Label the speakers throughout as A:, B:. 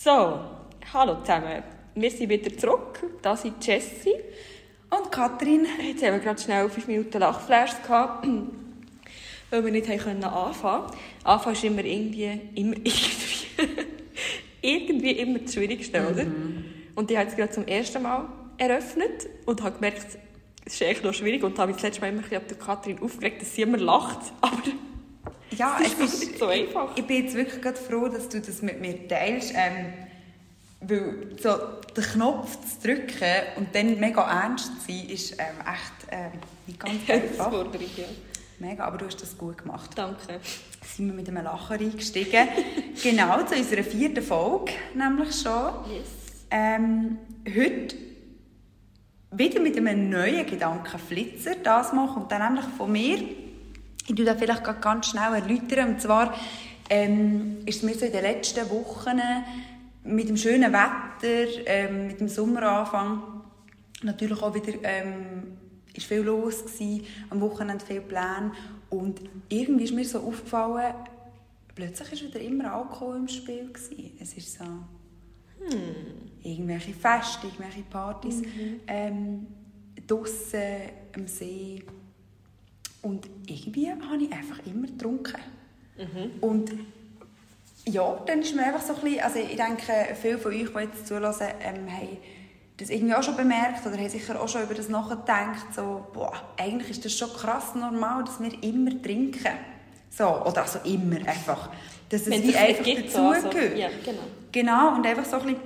A: So, hallo zusammen. Wir sind wieder zurück. Da sind Jessie.
B: Und Katrin.
A: Jetzt haben wir gerade schnell fünf Minuten Lachflash gehabt, weil wir nicht anfangen konnten. Anfangen ist immer irgendwie, immer irgendwie, irgendwie immer das Schwierigste, oder? Und ich habe es gerade zum ersten Mal eröffnet und habe gemerkt, es ist echt noch schwierig und habe mich das letzte Mal immer ein bisschen auf der Katrin aufgeregt, dass sie immer lacht, aber
B: Ja,
A: es ist nicht so einfach.
B: Ich bin jetzt wirklich gerade froh, dass du das mit mir teilst. Ähm, weil so den Knopf zu drücken und dann mega ernst zu sein, ist ähm, echt ähm, nicht ganz einfach.
A: Ja.
B: Mega, aber du hast das gut gemacht.
A: Danke.
B: Sind wir mit einem Lachen eingestiegen. genau, zu unserer vierten Folge nämlich schon.
A: Yes.
B: Ähm, heute wieder mit einem neuen Gedankenflitzer. Das mal kommt dann nämlich von mir. Ich tue das vielleicht ganz schnell erläutern. Und zwar ähm, ist es mir so in den letzten Wochen mit dem schönen Wetter, ähm, mit dem Sommeranfang, natürlich auch wieder ähm, ist viel los gewesen, am Wochenende viel Pläne und irgendwie ist mir so aufgefallen, plötzlich ist wieder immer Alkohol im Spiel gewesen. Es ist so irgendwelche Feste, irgendwelche Partys, ähm, draussen am See. Und irgendwie habe ich einfach immer getrunken. Und ja, dann ist mir einfach so ein bisschen, also ich denke, viele von euch, die jetzt zulassen, ähm, haben das irgendwie auch schon bemerkt oder haben sicher auch schon über das nachgedacht, so, boah, eigentlich ist das schon krass normal, dass wir immer trinken. So, oder also immer einfach. Dass es
A: Wenn
B: wie
A: es
B: einfach
A: so, also,
B: dazugehört.
A: ja, genau.
B: Genau, und einfach so ein bisschen,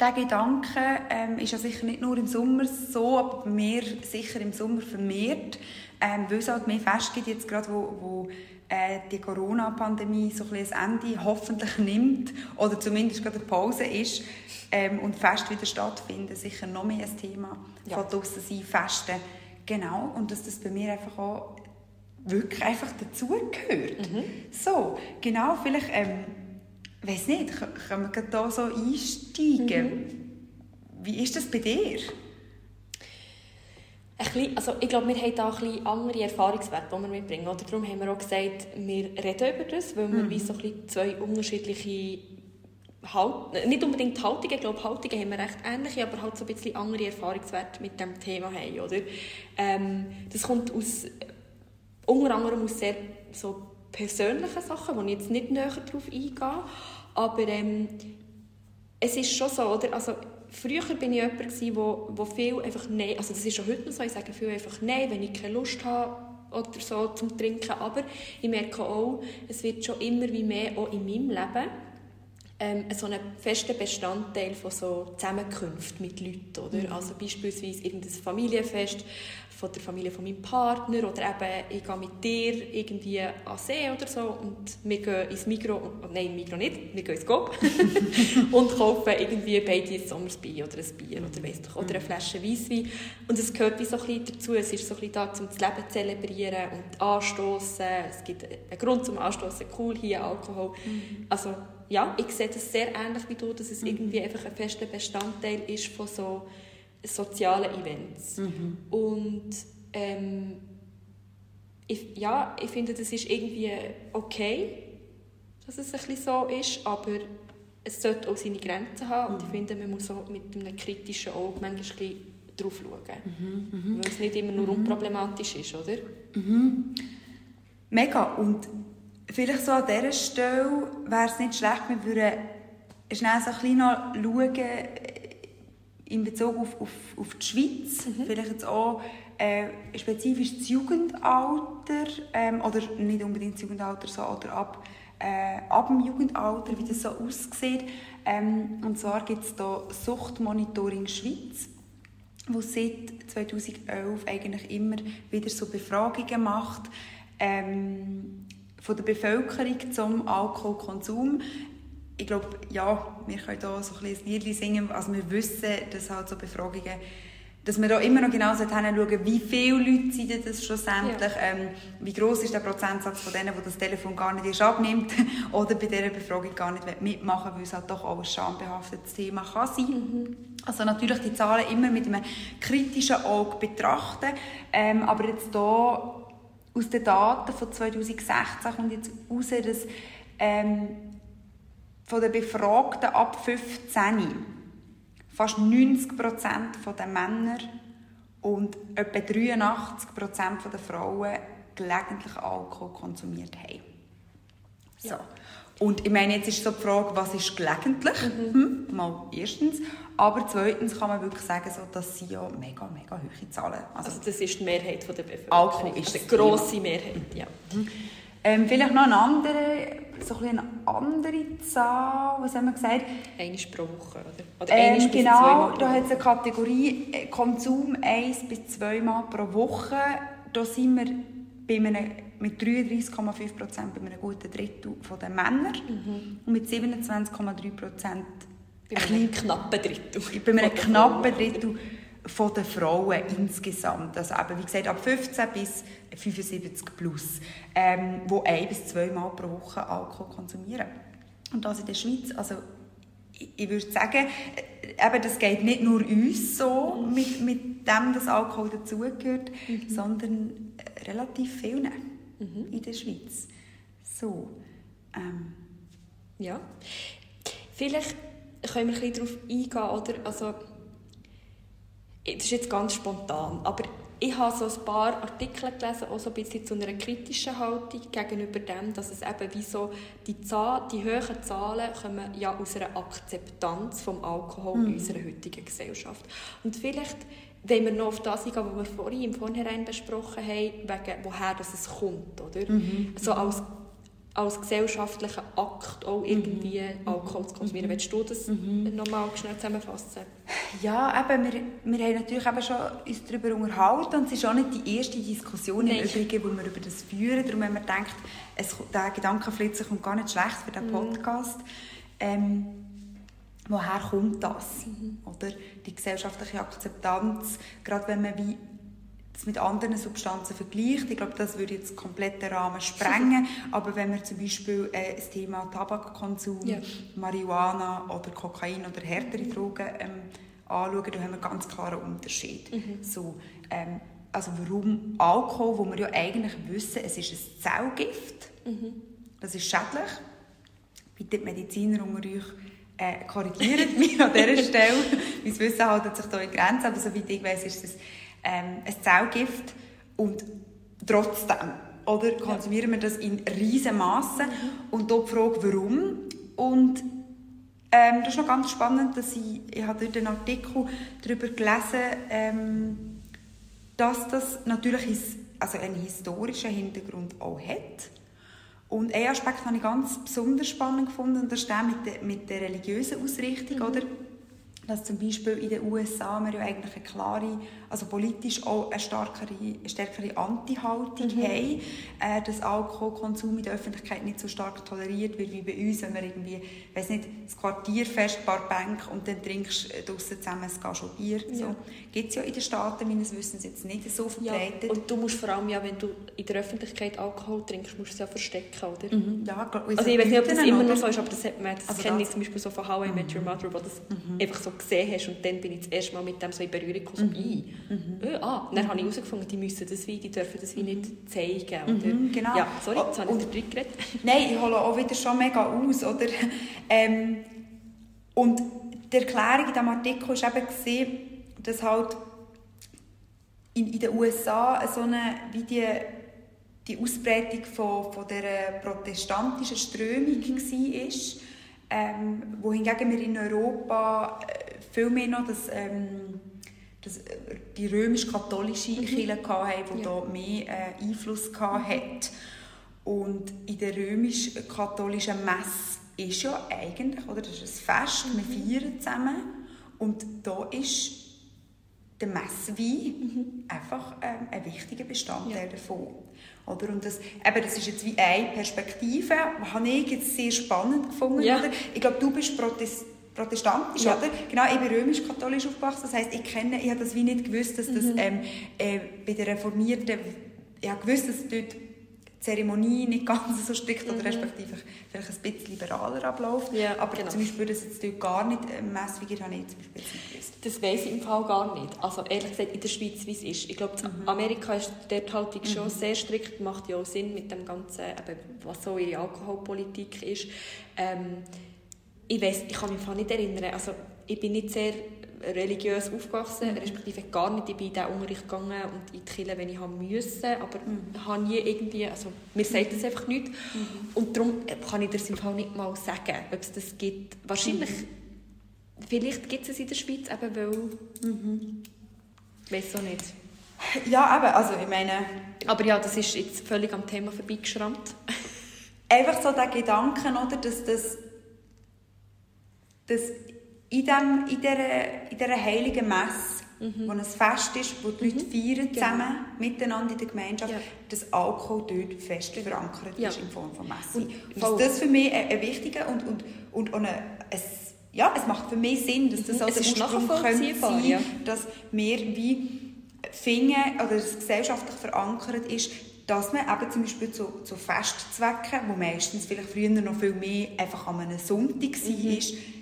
B: der Gedanke ähm, ist ja sicher nicht nur im Sommer so, aber mir sicher im Sommer vermehrt, ähm, weil es halt mehr Feste gibt, jetzt gerade wo, wo äh, die Corona-Pandemie so ein bisschen ein Ende hoffentlich nimmt oder zumindest gerade eine Pause ist ähm, und Feste wieder stattfinden, sicher noch mehr ein Thema
A: Ja.
B: von draussen sein, Festen. Genau, und dass das bei mir einfach auch wirklich einfach dazugehört. So, genau, vielleicht, ähm, weiß nicht, können wir da so einsteigen? Wie ist das bei dir?
A: Ein bisschen, also ich glaube, wir haben da ein bisschen andere Erfahrungswerte, die wir mitbringen. Oder darum haben wir auch gesagt, wir reden über das, weil wir wie so ein bisschen zwei unterschiedliche halt, nicht unbedingt Haltungen, ich glaube, Haltungen haben wir recht ähnliche, aber halt so ein bisschen andere Erfahrungswerte mit dem Thema haben, oder? Ähm, das kommt aus, unter anderem aus sehr so persönlichen Sachen, wo ich jetzt nicht näher darauf eingehe, aber ähm, es ist schon so, oder? Also, früher bin ich jemand, gewesen, wo, wo viel einfach Nein, also das ist schon heute noch so, ich sage viel einfach Nein, wenn ich keine Lust habe oder so zum Trinken, aber ich merke auch, es wird schon immer wie mehr auch in meinem Leben ähm, so einen festen Bestandteil von so Zusammenkünften mit Leuten, oder? Also beispielsweise irgendein Familienfest von der Familie von meinem Partner oder eben ich gehe mit dir irgendwie an See oder so und wir gehen ins Migros, nein, Migros nicht, wir gehen ins Coop und kaufen irgendwie beide ein Sommersbier oder ein Bier oder weiss doch, oder eine Flasche Weisswein. Und es gehört wie so ein bisschen dazu, es ist so ein bisschen da, um das Leben zu zelebrieren und anstoßen, es gibt einen Grund zum Anstoßen, cool hier, Alkohol, also ja, ich sehe das sehr ähnlich wie du, dass es irgendwie einfach ein fester Bestandteil ist von so sozialen Events. Und ähm, ich, ja, ich finde, das ist irgendwie okay, dass es ein bisschen so ist, aber es sollte auch seine Grenzen haben und ich finde, man muss auch mit einem kritischen Auge manchmal ein bisschen drauf schauen. Weil es nicht immer nur unproblematisch ist, oder?
B: Mega. Und vielleicht so an dieser Stelle wäre es nicht schlecht, wir würden schnell so ein bisschen noch schauen, in Bezug auf, auf, auf die Schweiz, vielleicht jetzt auch äh, spezifisch das Jugendalter, ähm, oder nicht unbedingt das Jugendalter, so, oder ab, äh, ab dem Jugendalter, wie das so aussieht. Ähm, und zwar gibt es da Suchtmonitoring Schweiz wo seit 2011 eigentlich immer wieder so Befragungen macht ähm, von der Bevölkerung zum Alkoholkonsum. Ich glaube, ja, wir können da so ein bisschen ein Liedchen singen, also wir wissen, dass halt so Befragungen, dass wir da immer noch genau hinschauen, wie viele Leute sind das schlussendlich, ähm, wie groß ist der Prozentsatz von denen, die das Telefon gar nicht erst abnimmt? Oder bei dieser Befragung gar nicht mitmachen weil es halt doch auch ein schambehaftetes Thema kann sein. Also natürlich die Zahlen immer mit einem kritischen Auge betrachten, ähm, aber jetzt hier aus den Daten von 2016 kommt jetzt raus, dass ähm, von den Befragten ab 15 fast 90 Prozent der Männer und etwa 83 Prozent der Frauen gelegentlich Alkohol konsumiert haben. So. Ja. Und ich meine, jetzt ist so die Frage, was ist gelegentlich? Mhm. Hm, mal erstens. Aber zweitens kann man wirklich sagen, so, das sind ja mega, mega hohe Zahlen.
A: Also, also das ist die Mehrheit der Bevölkerung.
B: Alkohol ist
A: eine grosse Mehrheit, ja.
B: Mhm. Ähm, vielleicht noch eine andere, so ein eine andere Zahl, was haben wir gesagt?
A: Eine pro Woche, oder?
B: oder ähm, genau, da hat es eine Kategorie äh, Konsum eins bis zweimal pro Woche. Da sind wir bei einem, mit 33,5 Prozent bei einem guten Drittel der Männer mhm. und mit 27,3 Prozent
A: bei einem knappen Drittel.
B: Bei einem knappen Drittel von den Frauen insgesamt. Also eben, wie gesagt, ab 15 bis 75 plus, ähm, die ein- bis zweimal pro Woche Alkohol konsumieren. Und das in der Schweiz, also ich, ich würde sagen, äh, eben, das geht nicht nur uns so, mit, mit dem, dass Alkohol dazugehört, mhm. sondern äh, relativ vielen mhm. in der Schweiz. So, ähm.
A: Ja, vielleicht können wir ein bisschen darauf eingehen, oder? Also, das ist jetzt ganz spontan, aber ich habe so ein paar Artikel gelesen, auch so ein bisschen zu einer kritischen Haltung gegenüber dem, dass es eben wie so, die, Zahl, die hohen Zahlen kommen ja aus einer Akzeptanz vom Alkohol mhm. in unserer heutigen Gesellschaft. Und vielleicht wenn wir noch auf das eingehen, was wir vorhin im Vorhinein besprochen haben, wegen woher das es kommt, oder? Mhm. So als als gesellschaftlichen Akt auch irgendwie mhm. Alkohol zu konsumieren. Mhm. Willst du das mhm. nochmal schnell zusammenfassen?
B: Ja, eben, wir, wir haben natürlich eben schon uns darüber unterhalten und es ist auch nicht die erste Diskussion Nein. im Übrigen, wo wir über das führen. Darum haben wir gedacht, es, der Gedankenflitzer kommt gar nicht schlecht für diesen mhm. Podcast. Ähm, woher kommt das? Mhm. Oder die gesellschaftliche Akzeptanz, gerade wenn man wie mit anderen Substanzen vergleicht. Ich glaube, das würde jetzt komplett den Rahmen sprengen. Aber wenn wir zum Beispiel äh, das Thema Tabakkonsum, ja. Marihuana oder Kokain oder härtere Drogen ähm, anschauen, da haben wir ganz klaren Unterschied. Mhm. So, ähm, also warum Alkohol, wo wir ja eigentlich wissen, es ist ein Zellgift, mhm. das ist schädlich. Bitte die Mediziner unter euch äh, korrigieren mich an dieser Stelle. mein Wissen hält sich da in Grenzen, aber soweit ich weiß, ist es ähm, ein Zellgift und trotzdem oder konsumieren wir das in riesen Massen mhm. und dort die Frage, warum und ähm, das ist noch ganz spannend, dass ich, ich habe dort einen Artikel darüber gelesen, ähm, dass das natürlich his, also einen historischen Hintergrund auch hat. Und einen Aspekt habe ich ganz besonders spannend gefunden, und das ist der mit der, mit der religiösen Ausrichtung, mhm. oder? Dass zum Beispiel in den USA wir ja eigentlich eine klare, also politisch auch eine stärkere, eine stärkere Anti-Haltung mhm. haben, äh, dass Alkoholkonsum in der Öffentlichkeit nicht so stark toleriert wird wie bei uns, wenn wir irgendwie, weiß nicht, das Quartierfest, ein paar Bänke und dann trinkst du draussen zusammen ein Glas Bier. Ja. So. Gibt es ja in den Staaten meines Wissens jetzt nicht so verbreitet.
A: Ja, und du musst vor allem ja, wenn du in der Öffentlichkeit Alkohol trinkst, musst du es ja verstecken, oder?
B: Mhm. Ja, klar.
A: Also ich weiß nicht, ob das immer noch so ist, aber das, hat man, das also kenne ich zum Beispiel so von How I Met Your mhm. Mother, wo das mhm. einfach so gesehen hast und dann bin ich das erste Mal mit dem so in Berührung gekommen, so, mhm. mhm. Äh, ah, dann mhm. habe ich herausgefunden, die müssen das wie, die dürfen das wie nicht zeigen. Oder?
B: Mhm, genau.
A: Ja, sorry, jetzt habe ich drin geredet.
B: Nein, ich hole auch wieder schon mega aus, oder? Ähm, und die Erklärung in diesem Artikel war eben, dass halt in, in den USA so eine, wie die, die Ausbreitung von, von dieser protestantischen Strömung war ähm, wohingegen wir in Europa äh, viel mehr noch das, ähm, das, äh, die römisch-katholische mhm. Kirche hatten, die ja. da mehr äh, Einfluss hatte. Und in der römisch-katholischen Messe ist ja eigentlich, oder, das ist ein Fest, mhm. wir feiern zusammen. Und da ist der Messwein mhm. einfach ähm, ein wichtiger Bestandteil ja. davon. Oder? Und das, eben, das ist jetzt wie eine Perspektive, die habe ich jetzt sehr spannend gefunden. Ja. Oder? Ich glaube, du bist Protest protestantisch, ja. oder? Genau, ich bin römisch-katholisch aufgewachsen. Das heisst, ich kenne, ich habe das wie nicht gewusst, dass das mhm. ähm, äh, bei den Reformierten, ich habe gewusst, dass dort Zeremonie nicht ganz so strikt mhm. oder respektive vielleicht ein bisschen liberaler abläuft. Ja, aber genau. zum Beispiel, dass jetzt dort gar nicht äh, Messfigur habe ich zum Beispiel gewusst.
A: Das weiß ich im Fall gar nicht. Also ehrlich gesagt, in der Schweiz, wie es ist. Ich glaube, mhm. Amerika ist dort Haltung mhm. schon sehr strikt, macht ja auch Sinn mit dem Ganzen, eben, was so ihre Alkoholpolitik ist. Ähm, ich weiß, ich kann mich nicht erinnern, also ich bin nicht sehr religiös aufgewachsen, mhm. respektive gar nicht. Ich bin in diesen Unterricht gegangen und in die Kirche, wenn ich musste, aber mhm. habe nie irgendwie, also mir sagt das einfach nicht. Mhm. Und darum kann ich das im Fall nicht mal sagen, ob es das gibt. Wahrscheinlich, mhm. vielleicht gibt es es in der Schweiz, eben weil, mhm. ich weiß auch nicht.
B: Ja, aber also ich meine...
A: Aber ja, das ist jetzt völlig am Thema vorbeigeschrammt.
B: Einfach so der Gedanke, oder, dass das dass in, dem, in, dieser, in dieser heiligen Messe, mhm. wo ein Fest ist, wo die Leute mhm. feiern genau. zusammen, genau. miteinander in der Gemeinschaft, ja. dass Alkohol dort fest verankert ja. ist in Form von Messe. Und, und das ist für mich ein, ein wichtiger und, und, und eine, ein, ja, es macht für mich Sinn, dass das mhm.
A: also der Ursprung könnte sein,
B: ja. dass wir wie finden, oder es gesellschaftlich verankert ist, dass man eben zum Beispiel zu, zu Festzwecken, wo meistens vielleicht früher noch viel mehr einfach an einem Sonntag war, mhm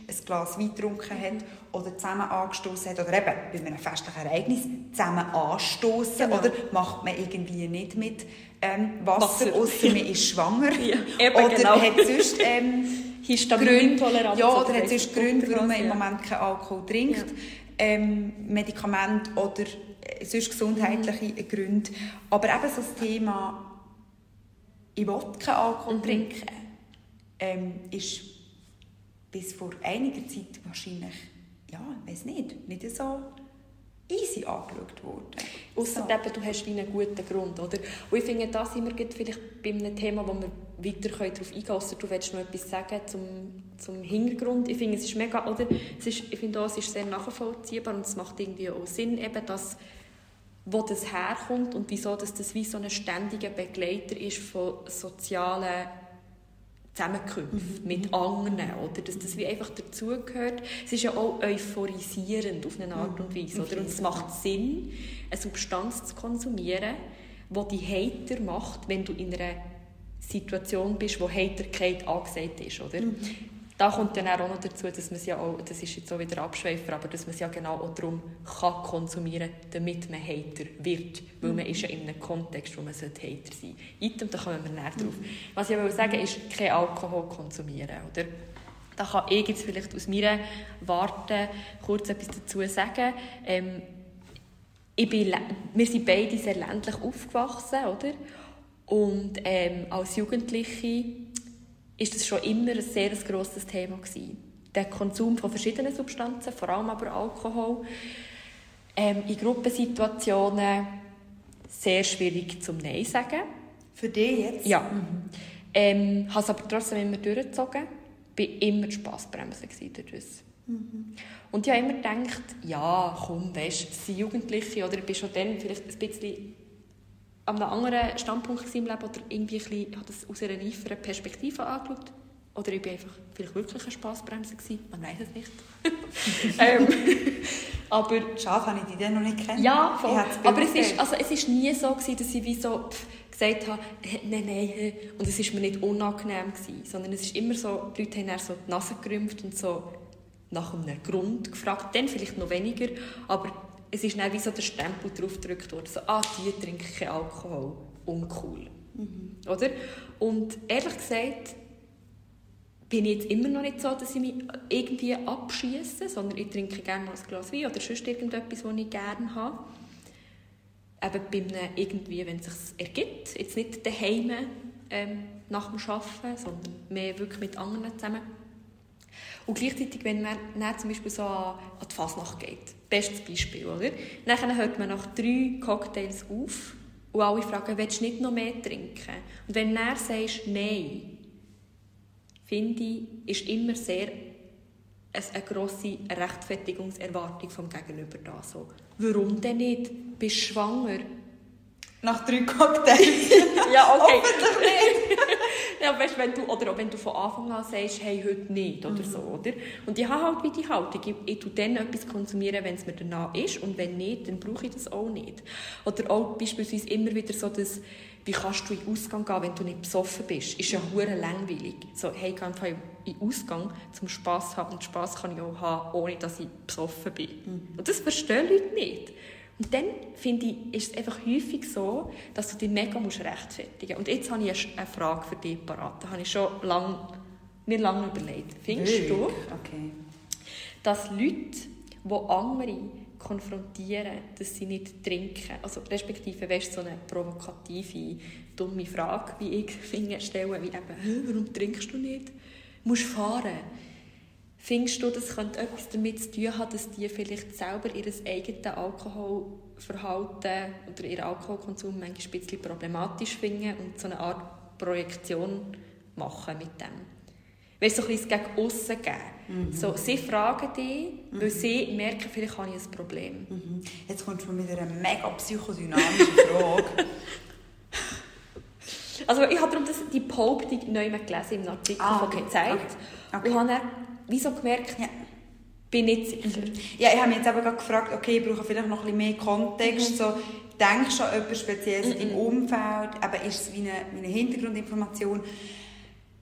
B: ein Glas Wein getrunken hat oder zusammen angestoßen hat oder eben bei einem festlichen Ereignis zusammen anstoßen genau. oder macht man irgendwie nicht mit ähm, Wasser, Wasser. außer man ist schwanger ja, oder genau. hat sonst ähm, Gründe, ja, oder hat sonst Gründe, warum man im Moment keinen Alkohol trinkt, ja. ähm, Medikamente oder sonst gesundheitliche mhm. Gründe. Aber eben so das Thema ich will keinen Alkohol mhm. trinken, ähm, ist bis vor einiger Zeit wahrscheinlich, ja, ich weiß nicht, nicht so easy angeschaut worden.
A: Ausser so. du hast einen guten Grund, oder? Und ich finde, da sind wir vielleicht bei einem Thema, wo wir weiter darauf eingehen können, du willst noch etwas sagen zum, zum Hintergrund. Ich finde, es ist mega, oder? Es ist, ich finde auch, es ist sehr nachvollziehbar und es macht irgendwie auch Sinn, eben, dass wo das herkommt und wieso dass das wie so ein ständiger Begleiter ist von sozialen Zusammenkünfte mhm. mit anderen, oder? Dass das wie einfach dazugehört. Es ist ja auch euphorisierend auf eine Art und Weise, oder? Und es macht Sinn, eine Substanz zu konsumieren, die die Hater macht, wenn du in einer Situation bist, wo Heiterkeit angesagt ist, oder? Mhm da kommt dann auch noch dazu, dass man es ja auch, das ist jetzt auch wieder Abschweifer, aber dass man es ja genau auch darum kann konsumieren damit man Hater wird. Weil man ist ja in einem Kontext, wo man Hater sein sollte. Item, da kommen wir näher drauf. Was ich will sagen ist, kein Alkohol konsumieren, oder? Da kann ich jetzt vielleicht aus meiner Warte kurz etwas dazu sagen. Ähm, ich bin, wir sind beide sehr ländlich aufgewachsen, oder? Und ähm, als Jugendliche ist das schon immer ein sehr grosses Thema gewesen. Der Konsum von verschiedenen Substanzen, vor allem aber Alkohol. Ähm, in Gruppensituationen sehr schwierig zum Nein sagen.
B: Für dich jetzt?
A: Ja. Mhm. Ähm, habe es aber trotzdem immer durchgezogen. War immer die Spassbremse dadurch. Mhm. Und ich habe immer gedacht, ja, komm, weißt, du, sind Jugendliche oder ich bin schon dann vielleicht ein bisschen an einem anderen Standpunkt im Leben oder irgendwie ein bisschen, habe das aus einer reiferen Perspektive angeschaut. Oder ich war einfach vielleicht wirklich eine Spassbremse. Gewesen. Man weiß es nicht. ähm,
B: aber, Schade, habe ich die dann noch nicht kennen.
A: Ja, voll. aber es ist, also, es ist nie so, gewesen, dass ich wie so pff, gesagt habe, nein, nein, und es war mir nicht unangenehm. Gewesen, sondern es ist immer so, die Leute haben dann so die Nase gerümpft und so nach einem Grund gefragt. Dann vielleicht noch weniger, aber es ist dann wie so der Stempel drauf gedrückt worden, so, ah, die trinken keinen Alkohol, uncool. Mhm. Oder? Und ehrlich gesagt, bin ich jetzt immer noch nicht so, dass ich mich irgendwie abschieße, sondern ich trinke gerne mal ein Glas Wein oder sonst irgendetwas, was ich gerne habe. Eben bei einem irgendwie, wenn es sich ergibt, jetzt nicht daheim ähm, nach dem Arbeiten, sondern mehr wirklich mit anderen zusammen. Und gleichzeitig, wenn man dann zum Beispiel so an, die Fasnacht geht, bestes Beispiel, oder? Dann hört man nach drei Cocktails auf und alle fragen, willst du nicht noch mehr trinken? Und wenn du dann sagst, nein, finde ich, ist immer sehr eine grosse Rechtfertigungserwartung vom Gegenüber da. So, warum denn nicht? Bist du schwanger?
B: Nach drei Cocktails?
A: ja, okay. Hoffentlich nicht. ja, weißt, wenn du, oder auch wenn du von Anfang an sagst, hey, heute nicht oder mhm. so, oder? Und ich habe halt wie die Haltung, ich, ich tue dann etwas konsumieren, wenn es mir danach ist und wenn nicht, dann brauche ich das auch nicht. Oder auch beispielsweise immer wieder so das, wie kannst du in den Ausgang gehen, wenn du nicht besoffen bist? Ist ja hure langweilig. So, hey, ich gehe einfach in den Ausgang zum Spass haben und Spass kann ich auch haben, ohne dass ich besoffen bin. Mhm. Und das verstehen Leute nicht. Und dann, finde ich, ist es einfach häufig so, dass du dich mega musst rechtfertigen musst. Und jetzt habe ich eine Frage für dich parat. Da habe ich schon lange mir lange überlegt. Findest du,
B: Okay.
A: dass Leute, die andere konfrontieren, dass sie nicht trinken, also respektive weißt, so eine provokative, dumme Frage, wie ich finde, stellen, wie eben, «Hä, warum trinkst du nicht? Du musst fahren. Findest du, das könnte etwas damit zu tun haben, dass die vielleicht selber ihr eigenes Alkoholverhalten oder ihren Alkoholkonsum manchmal ein bisschen problematisch finden und so eine Art Projektion machen mit dem? Weißt du, so ein bisschen gegen aussen geben. So, sie fragen dich, weil sie merken, vielleicht habe ich ein Problem.
B: Mhm. Jetzt kommst du mit einer mega psychodynamischen Frage.
A: Also ich habe darum das, die Behauptung neu gelesen im Artikel
B: Ah,
A: von
B: okay,
A: gezeigt
B: okay, okay.
A: und habe wieso gemerkt,
B: Ja.
A: bin nicht sicher.
B: Ja, ich habe mich jetzt aber gerade gefragt, okay, ich brauche vielleicht noch ein bisschen mehr Kontext. So, denkst du an etwas Spezielles in deinem Umfeld? Aber ist es wie eine, wie eine Hintergrundinformation?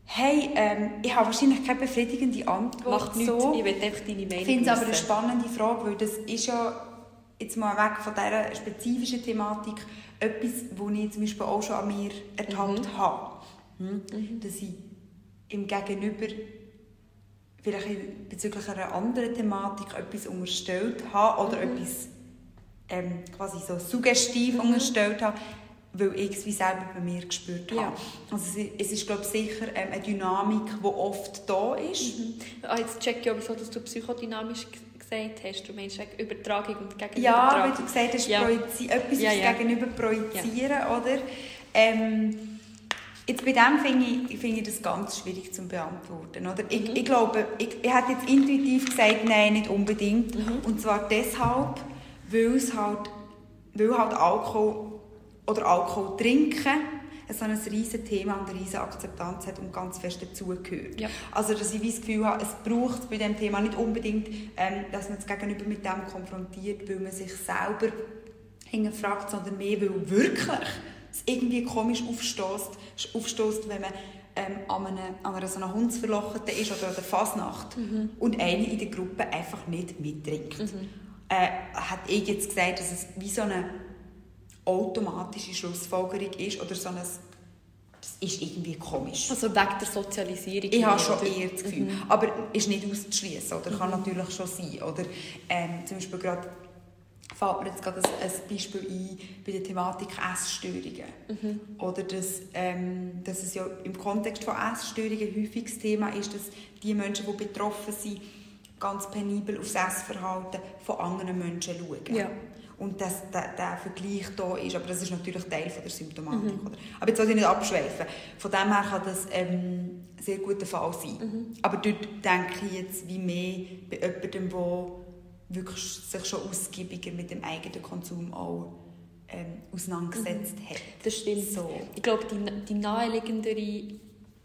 B: Hey, ähm, ich habe wahrscheinlich keine befriedigende Antwort.
A: Macht nichts,
B: so.
A: ich will einfach deine Meinung
B: Ich finde es aber eine spannende Frage, weil das ist ja, jetzt mal weg von dieser spezifischen Thematik, etwas, wo ich zum Beispiel auch schon an mir ertappt
A: Mhm.
B: habe. Hm? Dass ich im Gegenüber vielleicht bezüglich einer anderen Thematik etwas unterstellt habe oder
A: Mhm.
B: etwas ähm, quasi so suggestiv unterstellt habe, weil ich es wie selber bei mir gespürt habe.
A: Ja.
B: Also es ist- es ist, glaube ich, sicher ähm, eine Dynamik, die oft da ist.
A: Ah, jetzt check ich wieso dass du psychodynamisch gesagt hast. Du meinst Übertragung und
B: Ja,
A: Gegenübertragung.
B: weil du gesagt hast,
A: Ja.
B: etwas
A: Ja, ja.
B: Gegenüber projizieren, oder? Ähm, jetzt bei dem finde ich, finde ich das ganz schwierig zu beantworten. Oder? Ich,
A: Mhm.
B: ich glaube, ich, ich hätte jetzt intuitiv gesagt, nein, nicht unbedingt.
A: Mhm.
B: Und zwar deshalb, weil es halt, weil halt Alkohol oder Alkohol trinken so ein riesiges Thema und eine riesige Akzeptanz hat und ganz fest dazugehört.
A: Ja.
B: Also, dass ich das Gefühl habe, es braucht bei diesem Thema nicht unbedingt, ähm, dass man das Gegenüber mit dem konfrontiert, weil man sich selber hinterfragt, sondern mehr, weil wirklich es irgendwie komisch aufstößt, aufstößt wenn man ähm, an, einer, an einer so einer Hundsverlochete ist oder an der Fasnacht und eine in der Gruppe einfach nicht mittrinkt. Äh, hat ich jetzt gesagt, dass es wie so eine automatische Schlussfolgerung ist oder so ein das ist irgendwie komisch.
A: Also wegen der Sozialisierung.
B: Ich habe schon eher das Gefühl. Aber ist nicht auszuschließen oder kann natürlich schon sein. Oder ähm, zum Beispiel gerade fällt mir jetzt gerade ein, ein Beispiel ein bei der Thematik Essstörungen. Oder dass, ähm, dass es ja im Kontext von Essstörungen ein häufiges Thema ist, dass die Menschen, die betroffen sind, ganz penibel auf das Essverhalten von anderen Menschen schauen.
A: Ja.
B: Und dass der, der Vergleich da ist. Aber das ist natürlich Teil von der Symptomatik. Oder? Aber jetzt soll ich nicht abschweifen. Von dem her kann das ähm, ein sehr guter Fall sein. Aber dort denke ich jetzt wie mehr bei jemandem, der wirklich sich schon ausgiebiger mit dem eigenen Konsum auch ähm, auseinandergesetzt hat.
A: Das stimmt.
B: So.
A: Ich glaube, die, die naheliegendere,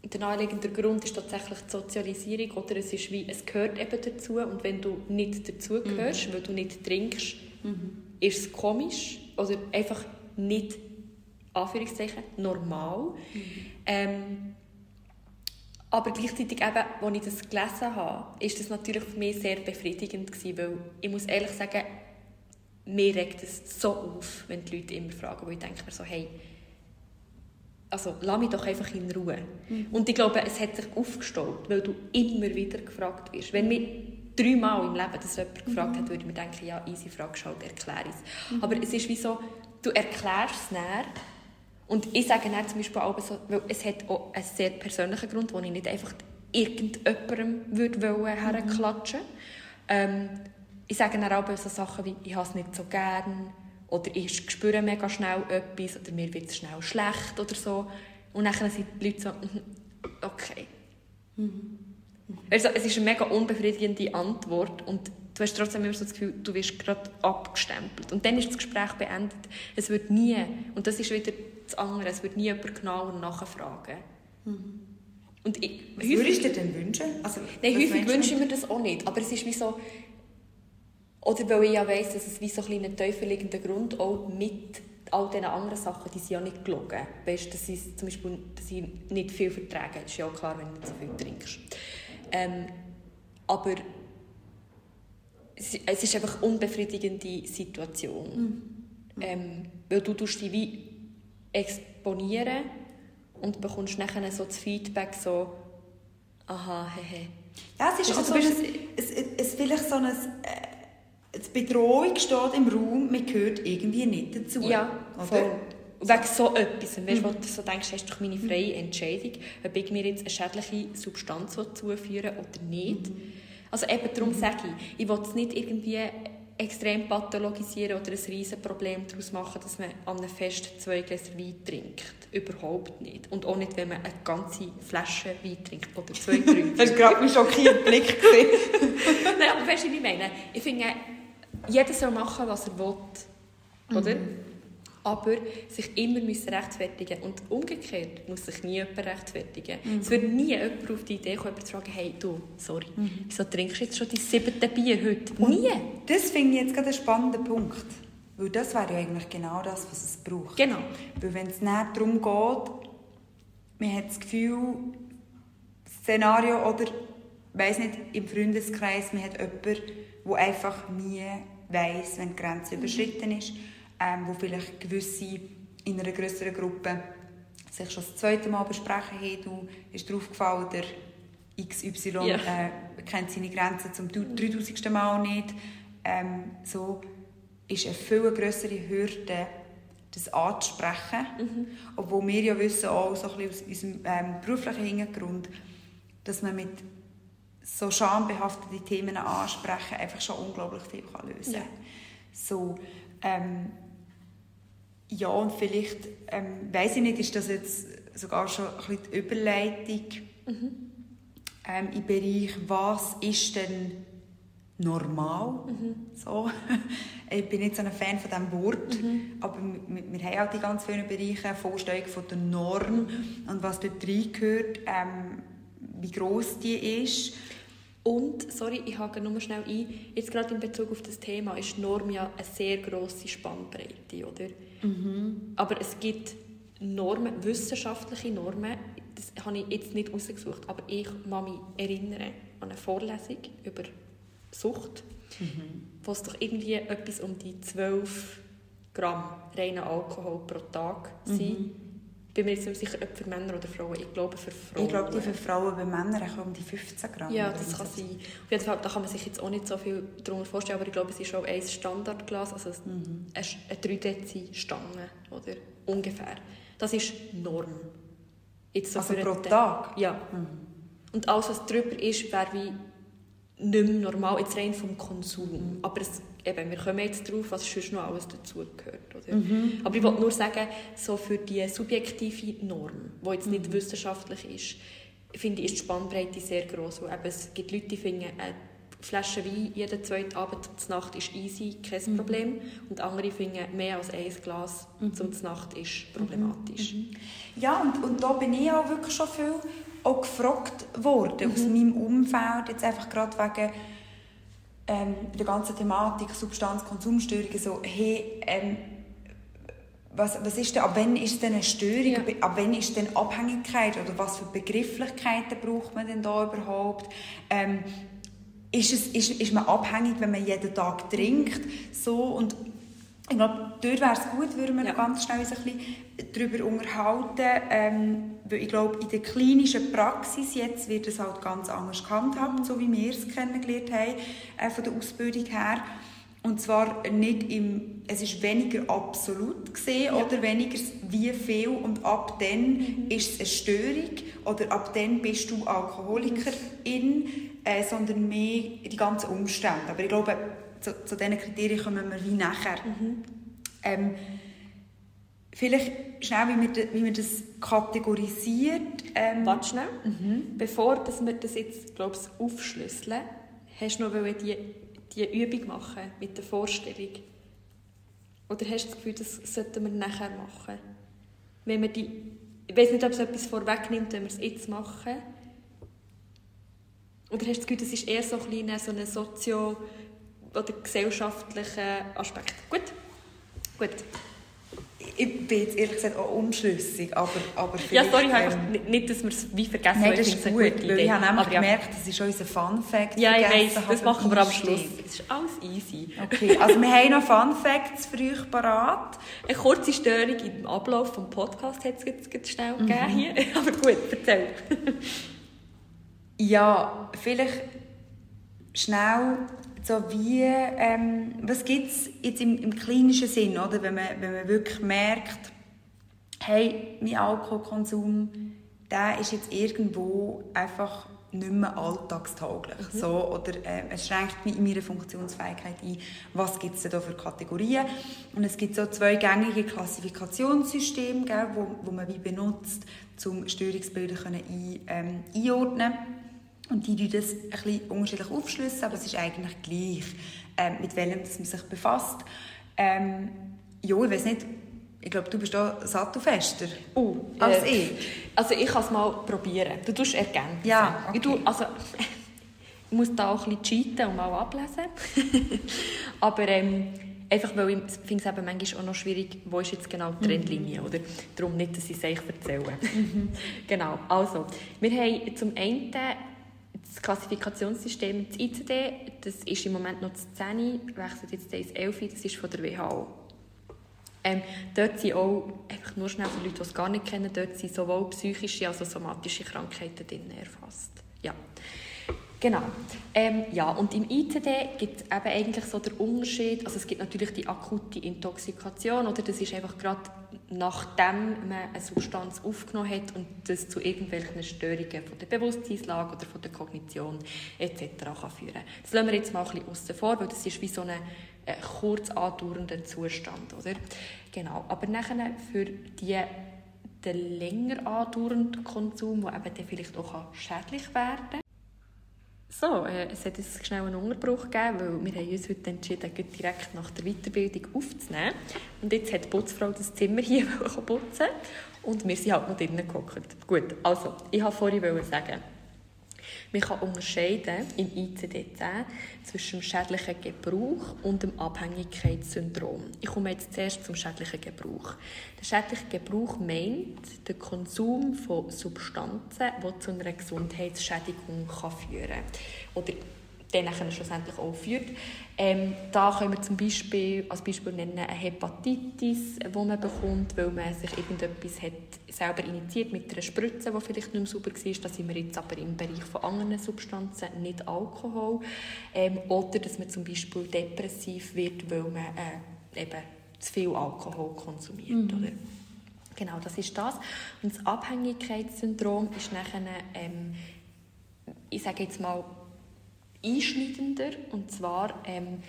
A: der naheliegende Grund ist tatsächlich die Sozialisierung. Oder es, ist wie, es gehört eben dazu. Und wenn du nicht dazugehörst, weil du nicht trinkst, ist es komisch. Oder einfach nicht, Anführungszeichen, normal. Ähm, aber gleichzeitig eben, als ich das gelesen habe, ist das natürlich für mich sehr befriedigend gewesen, weil ich muss ehrlich sagen, mir regt es so auf, wenn die Leute immer fragen, weil ich denke mir so, hey, also lass mich doch einfach in Ruhe. Und ich glaube, es hat sich aufgestaut, weil du immer wieder gefragt wirst. Wenn mich dreimal im Leben das jemand gefragt hat, würde ich mir denken, ja, easy, fragst halt, erklär es. Aber es ist wie so, du erklärst es näher und ich sage dann zum Beispiel auch so, weil es hat auch einen sehr persönlichen Grund, wo ich nicht einfach irgendjemandem würde wollen, herklatschen ähm, Ich sage dann auch so Sachen wie, ich habe es nicht so gern oder ich spüre mega schnell etwas oder mir wird es schnell schlecht oder so. Und dann sind die Leute so, mhm, okay. Also, es ist eine mega unbefriedigende Antwort und du hast trotzdem immer so das Gefühl, du wirst gerade abgestempelt. Und dann ist das Gespräch beendet. Es wird nie, und das ist wieder das andere, es wird nie jemand genauer nachfragen. Und ich,
B: Was würdest du dir denn wünschen? Also,
A: Nein, häufig wünsche ich mir das auch nicht. Aber es ist wie so... Oder weil ich ja weiss, dass es wie so ein kleiner tieferliegender Grund auch mit all diesen anderen Sachen, die sind ja nicht gelogen. Weißt du, dass ich zum Beispiel dass ich nicht viel vertrage. Das ist ja auch klar, wenn du nicht so viel trinkst. Ähm, aber es es ist einfach eine unbefriedigende Situation. Ähm, weil du tust dich wie exponieren und bekommst nachher so das Feedback so aha, hehe.
B: Ja, es ist, also,
A: es so-
B: es, es, es vielleicht so ein... Äh, die Bedrohung steht im Raum, man gehört irgendwie nicht dazu.
A: Ja,
B: oder?
A: voll. Wegen so etwas. Und weißt, wo du so denkst, hast du doch meine freie Entscheidung, ob ich mir jetzt eine schädliche Substanz zuführen oder nicht. Also eben darum sage ich, ich will es nicht irgendwie extrem pathologisieren oder ein riesen Problem daraus machen, dass man an einem Fest zwei Gläser Wein trinkt. Überhaupt nicht. Und auch nicht, wenn man eine ganze Flasche Wein trinkt oder zwei, drei.
B: Das war gerade ein schockierter Blick.
A: Nein, aber weißt du, was ich meine? Ich finde, jeder soll machen, was er will. Oder? Aber sich immer müssen rechtfertigen Und umgekehrt muss sich nie jemand rechtfertigen. Es wird nie jemand auf die Idee kommen, zu fragen, hey, du, sorry, wieso trinkst du jetzt schon dein siebte Bier heute? Nie!
B: Das finde ich jetzt gerade einen spannenden Punkt. Weil das wäre ja eigentlich genau das, was es braucht.
A: Genau.
B: Weil wenn es nicht darum geht, man hat das Gefühl, Szenario oder, weiß nicht, im Freundeskreis, man hat jemanden, der einfach nie weiß, wenn die Grenze überschritten ist, ähm, wo vielleicht gewisse in einer größeren Gruppe sich schon das zweite Mal besprechen, hey, du ist dir aufgefallen, der XY
A: Ja.
B: äh, kennt seine Grenzen zum 3000. Mal nicht. Ähm, so ist eine viel größere Hürde, das anzusprechen. Obwohl wir ja wissen, auch so ein bisschen aus unserem ähm, beruflichen Hintergrund, dass man mit so schambehafteten Themen ansprechen einfach schon unglaublich viel kann lösen
A: Ja.
B: kann. So, ähm, ja, und vielleicht, ähm, weiß ich nicht, ist das jetzt sogar schon ein bisschen die Überleitung ähm, im Bereich, was ist denn normal? So. Ich bin nicht so ein Fan von diesem Wort, aber wir, wir haben auch die ganz vielen Bereiche, Vorstellung von der Norm und was dort reingehört, ähm, wie gross die ist.
A: Und, sorry, ich hake nur schnell ein, jetzt gerade in Bezug auf das Thema ist Norm ja eine sehr grosse Spannbreite, oder? Aber es gibt Normen, wissenschaftliche Normen, das habe ich jetzt nicht rausgesucht, aber ich kann mich erinnern an eine Vorlesung über Sucht, wo es doch irgendwie etwas um die 12 Gramm reinen Alkohol pro Tag sind. Bin mir jetzt nicht sicher, ob für Männer oder Frauen. Ich glaube für Frauen.
B: Ich glaube, die für Frauen bei Männern kommen um die 15 Gramm.
A: Ja, das kann sein. Auf jeden Fall, da kann man sich jetzt auch nicht so viel darunter vorstellen, aber ich glaube, es ist auch ein Standardglas, also
B: Mhm.
A: eine, eine 3 Dezi Stange, oder? Ungefähr. Das ist Norm. Jetzt so
B: Also pro Tag? Mhm.
A: Ja. Und alles, was drüber ist, wäre wie nicht mehr normal, jetzt rein vom Konsum.
B: Mhm.
A: Aber es, eben, wir kommen jetzt drauf, was sonst noch alles dazugehört.
B: Mhm.
A: Aber ich wollte nur sagen, so für die subjektive Norm, die jetzt
B: Mhm.
A: nicht wissenschaftlich ist, finde ich, ist die Spannbreite sehr gross. Weil eben, es gibt Leute, die finden, eine Flasche Wein jeden zweiten Abend zur Nacht ist easy, kein
B: Mhm.
A: Problem. Und andere finden, mehr als ein Glas zum Nacht ist problematisch.
B: Ja, und, und da bin ich auch wirklich schon viel auch gefragt worden aus meinem Umfeld, jetzt einfach gerade wegen ähm, der ganzen Thematik Substanzkonsumstörungen, so, hey, ähm, was, was ist denn, ab wann ist denn eine Störung,
A: Ja.
B: ab wann ist denn Abhängigkeit oder was für Begrifflichkeiten braucht man denn da überhaupt? Ähm, ist, es, ist, ist man abhängig, wenn man jeden Tag trinkt? So, und ich glaube, dort wäre es gut, würden wir
A: Ja.
B: ganz schnell uns ein bisschen darüber unterhalten. Ähm, weil ich glaube, in der klinischen Praxis jetzt wird es halt ganz anders gehandhabt, so wie wir es kennengelernt haben, äh, von der Ausbildung her. Und zwar nicht im, es ist weniger absolut gesehen oder weniger wie viel und ab dann ist es eine Störung oder ab dann bist du Alkoholikerin, äh, sondern mehr die ganzen Umstände. Aber ich glaube, zu, zu diesen Kriterien kommen wir wie nachher. Ähm, vielleicht schnell, wie man, wie man das kategorisiert. Ähm,
A: Warte schnell. Bevor dass wir das jetzt glaub ich, aufschlüsseln, hast du noch wollen die, die Übung machen mit der Vorstellung? Oder hast du das Gefühl, das sollten wir nachher machen? Wenn wir die, ich weiß nicht, ob es etwas vorwegnimmt, wenn wir es jetzt machen. Oder hast du das Gefühl, das ist eher so ein, so ein sozio- oder gesellschaftlicher Aspekt? Gut? Gut.
B: ich bin jetzt ehrlich gesagt auch unschlüssig, aber, aber
A: Ja, sorry,
B: ähm,
A: einfach nicht- dass wir es wie vergessen
B: Nein,
A: weil
B: das
A: ich
B: ist gut, weil ich
A: Idee.
B: habe nämlich
A: Aber ja.
B: gemerkt, das ist unser Fun Fact.
A: Ja, ich weiss, das machen wir am. Schluss. Es ist alles easy.
B: Okay, also wir haben noch Fun Facts für euch parat.
A: Eine kurze Störung im Ablauf des Podcasts hat es jetzt, jetzt schnell
B: Mhm.
A: gegeben hier. Aber gut, erzähl.
B: Ja, vielleicht schnell so wie, ähm, was gibt es jetzt im, im klinischen Sinn, oder? Wenn, man, wenn man wirklich merkt, hey, mein Alkoholkonsum, der ist jetzt irgendwo einfach nicht mehr alltagstauglich. Mhm. So, oder äh, es schränkt mich in meiner Funktionsfähigkeit ein. Was gibt es da für Kategorien? Und es gibt so zwei gängige Klassifikationssysteme, gell, wo, wo man wie benutzt, um Störungsbilder können ein, ähm, einordnen und die tun das ein bisschen unterschiedlich aufschlüssen, aber es ist eigentlich gleich, ähm, mit welchem man sich befasst. Ähm, ja, ich weiß nicht, ich glaube, du bist da sattelfester
A: oh, als äh, ich. Also ich kann es mal probieren. Du tust ergänzen.
B: Ja, okay.
A: ich, tue, also, ich muss da auch ein bisschen cheaten und mal ablesen. Aber ähm, einfach, weil ich finde es eben manchmal auch noch schwierig, wo ist jetzt genau die. Trendlinie, mhm. oder? Darum nicht, dass ich es euch erzähle. Mhm. genau, also, wir haben zum einen das Klassifikationssystem, das ICD, das ist im Moment noch das 10, wechselt jetzt ins 11, das ist von der WHO. Ähm, dort sind auch, einfach nur schnell für Leute, die es gar nicht kennen, dort sind sowohl psychische als auch somatische Krankheiten drin erfasst. Genau. Ähm, ja, und im ICD gibt es eben eigentlich so der Unterschied, also es gibt natürlich die akute Intoxikation, oder das ist einfach gerade nachdem man eine Substanz aufgenommen hat und das zu irgendwelchen Störungen von der Bewusstseinslage oder von der Kognition etc. kann führen Das lassen wir jetzt mal ein bisschen außen vor, weil das ist wie so ein äh, kurz andauernder Zustand, oder? Genau. Aber nachher für die den länger andauernden Konsum, der eben dann vielleicht auch schädlich werden kann, so, äh, es hat uns schnell einen Unterbruch gegeben, weil wir haben uns heute entschieden, direkt nach der Weiterbildung aufzunehmen. Und jetzt hat die Putzfrau das Zimmer hier putzen und wir sind halt noch drinnen gehockt. Gut, also, ich wollte vorhin sagen, man kann unterscheiden im ICD-10 zwischen dem schädlichen Gebrauch und dem Abhängigkeitssyndrom. Ich komme jetzt zuerst zum schädlichen Gebrauch. Der schädliche Gebrauch meint den Konsum von Substanzen, die zu einer Gesundheitsschädigung führen kann. Oder dann schlussendlich auch führt. Ähm, da können wir zum Beispiel als Beispiel nennen eine Hepatitis, die man bekommt, weil man sich irgendetwas hat selber initiiert mit einer Spritze, die vielleicht nicht mehr sauber war. Da sind wir jetzt aber im Bereich von anderen Substanzen, nicht Alkohol. Ähm, oder dass man zum Beispiel depressiv wird, weil man äh, eben zu viel Alkohol konsumiert. Mhm. Oder? Genau, das ist das. Und das Abhängigkeitssyndrom ist nachher, ähm, ich sage jetzt mal, einschneidender. Und zwar ähm,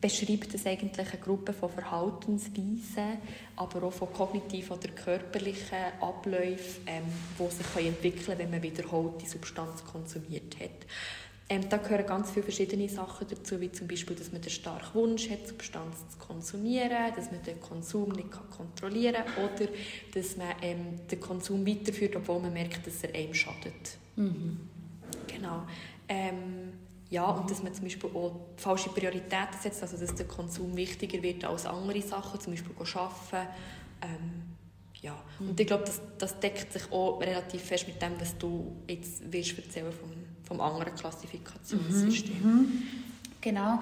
A: beschreibt es eigentlich eine Gruppe von Verhaltensweisen, aber auch von kognitiven oder körperlichen Abläufen, ähm, die sich entwickeln können, wenn man wiederholt die Substanz konsumiert hat. Ähm, da gehören ganz viele verschiedene Sachen dazu, wie zum Beispiel, dass man den starken Wunsch hat, Substanz zu konsumieren, dass man den Konsum nicht kontrollieren kann oder dass man ähm, den Konsum weiterführt, obwohl man merkt, dass er einem schadet. Mhm. Genau. Ähm, ja, und dass man zum Beispiel auch falsche Prioritäten setzt, also dass der Konsum wichtiger wird als andere Sachen, zum Beispiel arbeiten. Ähm, ja. Mhm. Und ich glaube, das, das deckt sich auch relativ fest mit dem, was du jetzt willst erzählen vom, vom anderen Klassifikationssystem. Mhm.
B: Mhm. Genau.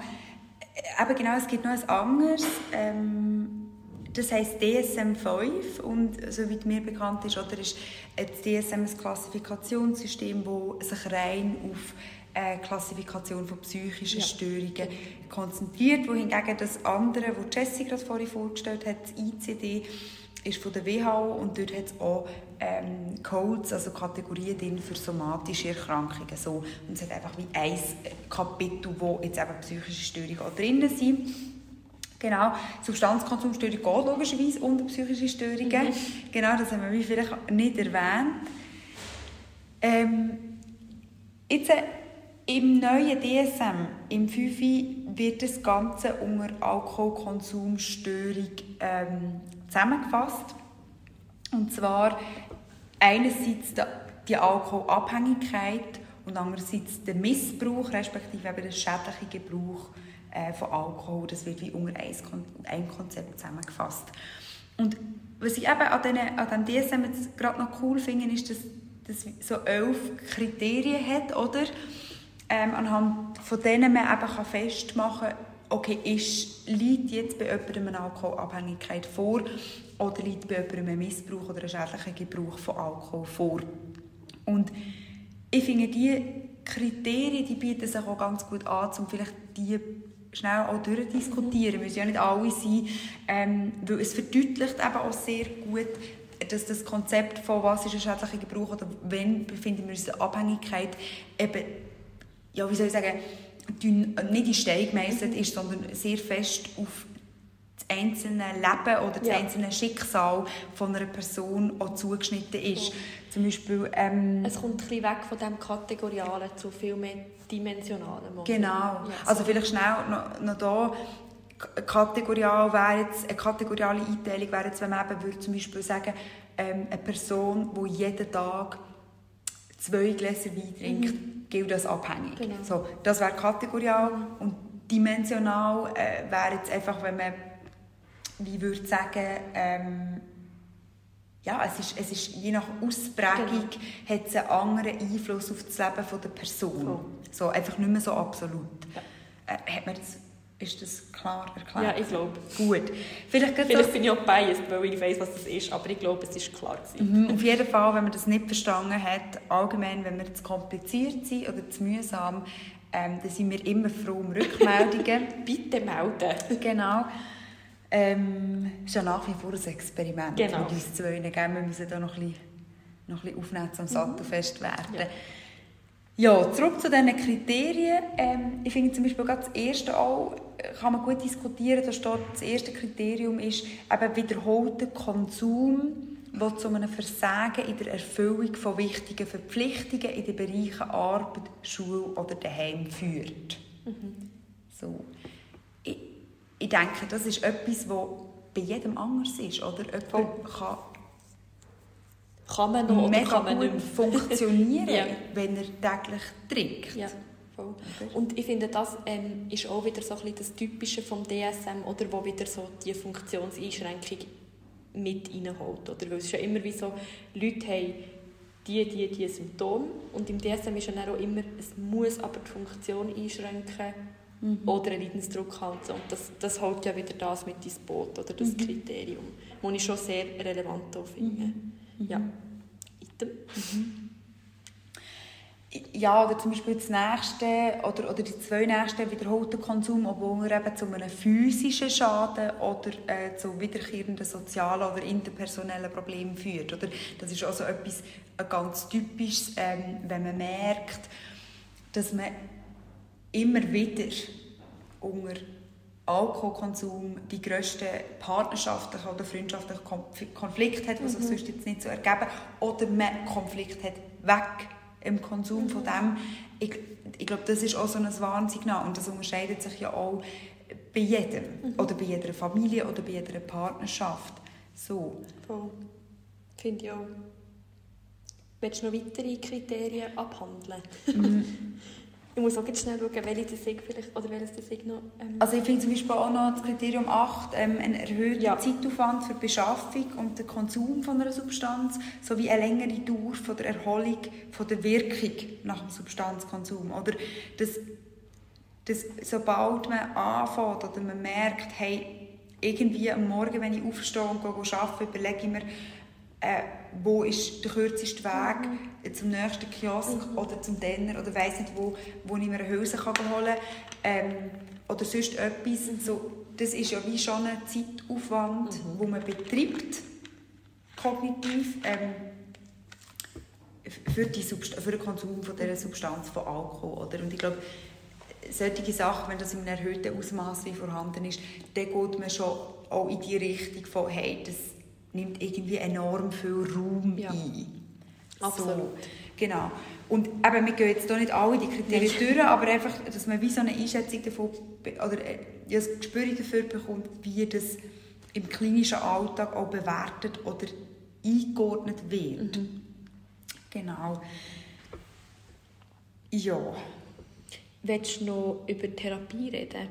B: Aber genau, es gibt noch ein anderes. Ähm, das heisst DSM-5 und soweit mir bekannt ist, oder ist das DSM ein Klassifikationssystem, das sich rein auf äh, Klassifikation von psychischen ja. Störungen konzentriert, wohingegen das andere, was Jessie gerade vorhin vorgestellt hat, das ICD, ist von der WHO und dort hat es auch ähm, Codes, also Kategorien drin für somatische Erkrankungen. So. Und es hat einfach wie ein Kapitel, wo jetzt eben psychische Störungen auch drin sind. Genau, Substanzkonsumstörung geht logischerweise unter psychische Störungen. Mhm. Genau, das haben wir vielleicht nicht erwähnt. Ähm, jetzt äh, im neuen DSM, im 5 wird das Ganze unter Alkoholkonsumstörung ähm, zusammengefasst. Und zwar einerseits die Alkoholabhängigkeit und andererseits der Missbrauch, respektive eben der schädliche Gebrauch äh, von Alkohol. Das wird wie unter ein Konzept zusammengefasst. Und was ich eben an, diesem DSM gerade noch cool finde, ist, dass das so elf Kriterien hat, oder? Ähm, anhand von denen man eben festmachen kann, okay, ist, liegt jetzt bei jemandem eine Alkoholabhängigkeit vor oder liegt bei jemandem ein Missbrauch oder ein schädlicher Gebrauch von Alkohol vor. Und ich finde, die Kriterien die bieten sich auch ganz gut an, um vielleicht die schnell auch durchdiskutieren. Müssen ja nicht alle sein, ähm, weil es verdeutlicht eben auch sehr gut, dass das Konzept von was ist ein schädlicher Gebrauch oder wenn befinden wir uns in Abhängigkeit eben, ja, wie soll ich sagen, nicht in Stein gemeißelt ist, sondern sehr fest auf das einzelne Leben oder das ja. einzelne Schicksal von einer Person auch zugeschnitten ist. Oh. Zum Beispiel, ähm,
A: es kommt ein bisschen weg von dem Kategorialen zu viel mehr dimensionalen.
B: Genau. Ja, also vielleicht schnell noch, noch da kategorial wäre jetzt, eine kategoriale Einteilung wäre jetzt, wenn man eben würde zum Beispiel sagen, ähm, eine Person, die jeden Tag zwei Gläser Wein trinkt, mhm. Gilt das abhängig. Genau. So, das wäre kategorial und dimensional äh, wäre jetzt einfach, wenn man wie würde sagen, ähm, ja, es ist, es ist je nach Ausprägung genau. hat es einen anderen Einfluss auf das Leben von der Person. Oh. So, einfach nicht mehr so absolut. Ja. Äh, hat man das, ist das klar erklärt?
A: Ja, ich glaube.
B: Gut.
A: Vielleicht, Vielleicht bin ich auch biased, weil ich weiß, was das ist, aber ich glaube, es ist klar
B: Mhm. Auf jeden Fall, wenn man das nicht verstanden hat, allgemein, wenn wir zu kompliziert sind oder zu mühsam, ähm, dann sind wir immer froh um Rückmeldungen.
A: Bitte melden.
B: Genau. Ähm, ist ja nach wie vor ein Experiment
A: genau.
B: mit uns zwei. Wir müssen da noch ein bisschen, noch ein bisschen aufnehmen, sattelfest mhm. werden. Ja. Ja. zurück zu diesen Kriterien. Ähm, ich finde zum Beispiel gerade das erste auch, äh, kann man gut diskutieren, da steht, das erste Kriterium ist eben wiederholter Konsum, der zu einem Versagen in der Erfüllung von wichtigen Verpflichtungen in den Bereichen Arbeit, Schule oder daheim führt. Mhm. So ich denke, das ist etwas, was bei jedem anders ist. Oder jemand oh. kann,
A: kann man noch
B: mega
A: kann man
B: gut funktionieren, ja. wenn er täglich trinkt.
A: Ja. Voll. Und ich finde, das ähm, ist auch wieder so ein bisschen das Typische vom DSM, oder wo wieder so die Funktionseinschränkung mit reinholt. Oder? Weil es ist ja immer wie so, Leute haben die, die, die Symptome und im DSM ist ja auch immer, es muss aber die Funktion einschränken mhm. oder einen Leidensdruck halt. Und das, das holt ja wieder das mit ins Boot oder das mhm. Kriterium, das ich schon sehr relevant finde. Mhm. Ja. Item.
B: Mhm. Ja, oder zum Beispiel das nächste oder, oder die zwei nächsten wiederholten Konsum, obwohl er eben zu einem physischen Schaden oder äh, zu wiederkehrenden sozialen oder interpersonellen Problemen führt. Oder? Das ist also etwas ganz Typisches, ähm, wenn man merkt, dass man immer wieder unter Alkoholkonsum die grössten partnerschaftlichen oder freundschaftlichen Konflikte hat, was mhm. sich sonst jetzt nicht so ergeben, oder man Konflikt hat weg im Konsum mhm. von dem. Ich, ich glaube, das ist auch so ein Warnsignal und das unterscheidet sich ja auch bei jedem mhm. oder bei jeder Familie oder bei jeder Partnerschaft. So.
A: Voll. Finde ich auch. Willst du noch weitere Kriterien abhandeln? Ich muss auch schnell schauen, welche das ich vielleicht, oder welches das ich noch...
B: Ähm also ich finde zum Beispiel auch noch das Kriterium 8, ähm, ein erhöhter ja. Zeitaufwand für die Beschaffung und den Konsum von einer Substanz sowie eine längere Dauer von der Erholung von der Wirkung nach dem Substanzkonsum. Oder das, das, sobald man anfängt oder man merkt, hey, irgendwie am Morgen, wenn ich aufstehe und gehe arbeiten, überlege ich mir, äh, wo ist der kürzeste Weg mhm. zum nächsten Kiosk mhm. oder zum Denner oder weiß nicht wo, wo ich mir eine Hülse kann holen kann ähm, oder sonst etwas. Mhm. So, das ist ja wie schon ein Zeitaufwand, mhm. wo man betreibt, kognitiv, ähm, für, die für den Konsum von dieser Substanz von Alkohol. Oder? Und ich glaube, solche Sachen, wenn das in einem erhöhten Ausmaß vorhanden ist, dann geht man schon auch in die Richtung von, hey, das nimmt irgendwie enorm viel Raum ja. ein.
A: Absolut. So,
B: genau. Und eben, wir gehen jetzt hier nicht alle die Kriterien durch, aber einfach, dass man wie so eine Einschätzung davon, oder äh, ja, ein Gespür dafür bekommt, wie das im klinischen Alltag auch bewertet oder eingeordnet wird. Mhm. Genau. Ja.
A: Willst du noch über Therapie reden?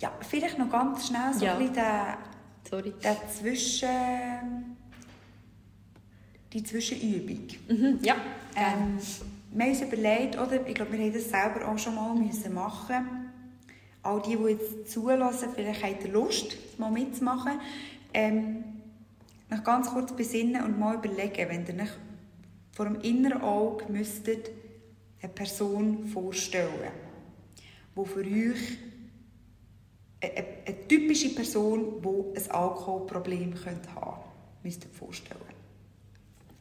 B: Ja, vielleicht noch ganz schnell so ja. ein bisschen
A: Sorry.
B: Dazwischen die Zwischenübung.
A: Mhm, ja.
B: Ähm, wir haben uns überlegt, oder? ich glaube, wir haben das selber auch schon mal müssen machen All die, die jetzt zulassen, vielleicht habt ihr Lust, das mal mitzumachen. Ähm, noch ganz kurz besinnen und mal überlegen, wenn ihr nicht vor dem inneren Auge müsstet eine Person vorstellen, die für euch eine, eine typische Person, die ein Alkoholproblem haben könnte, müsst ihr vorstellen.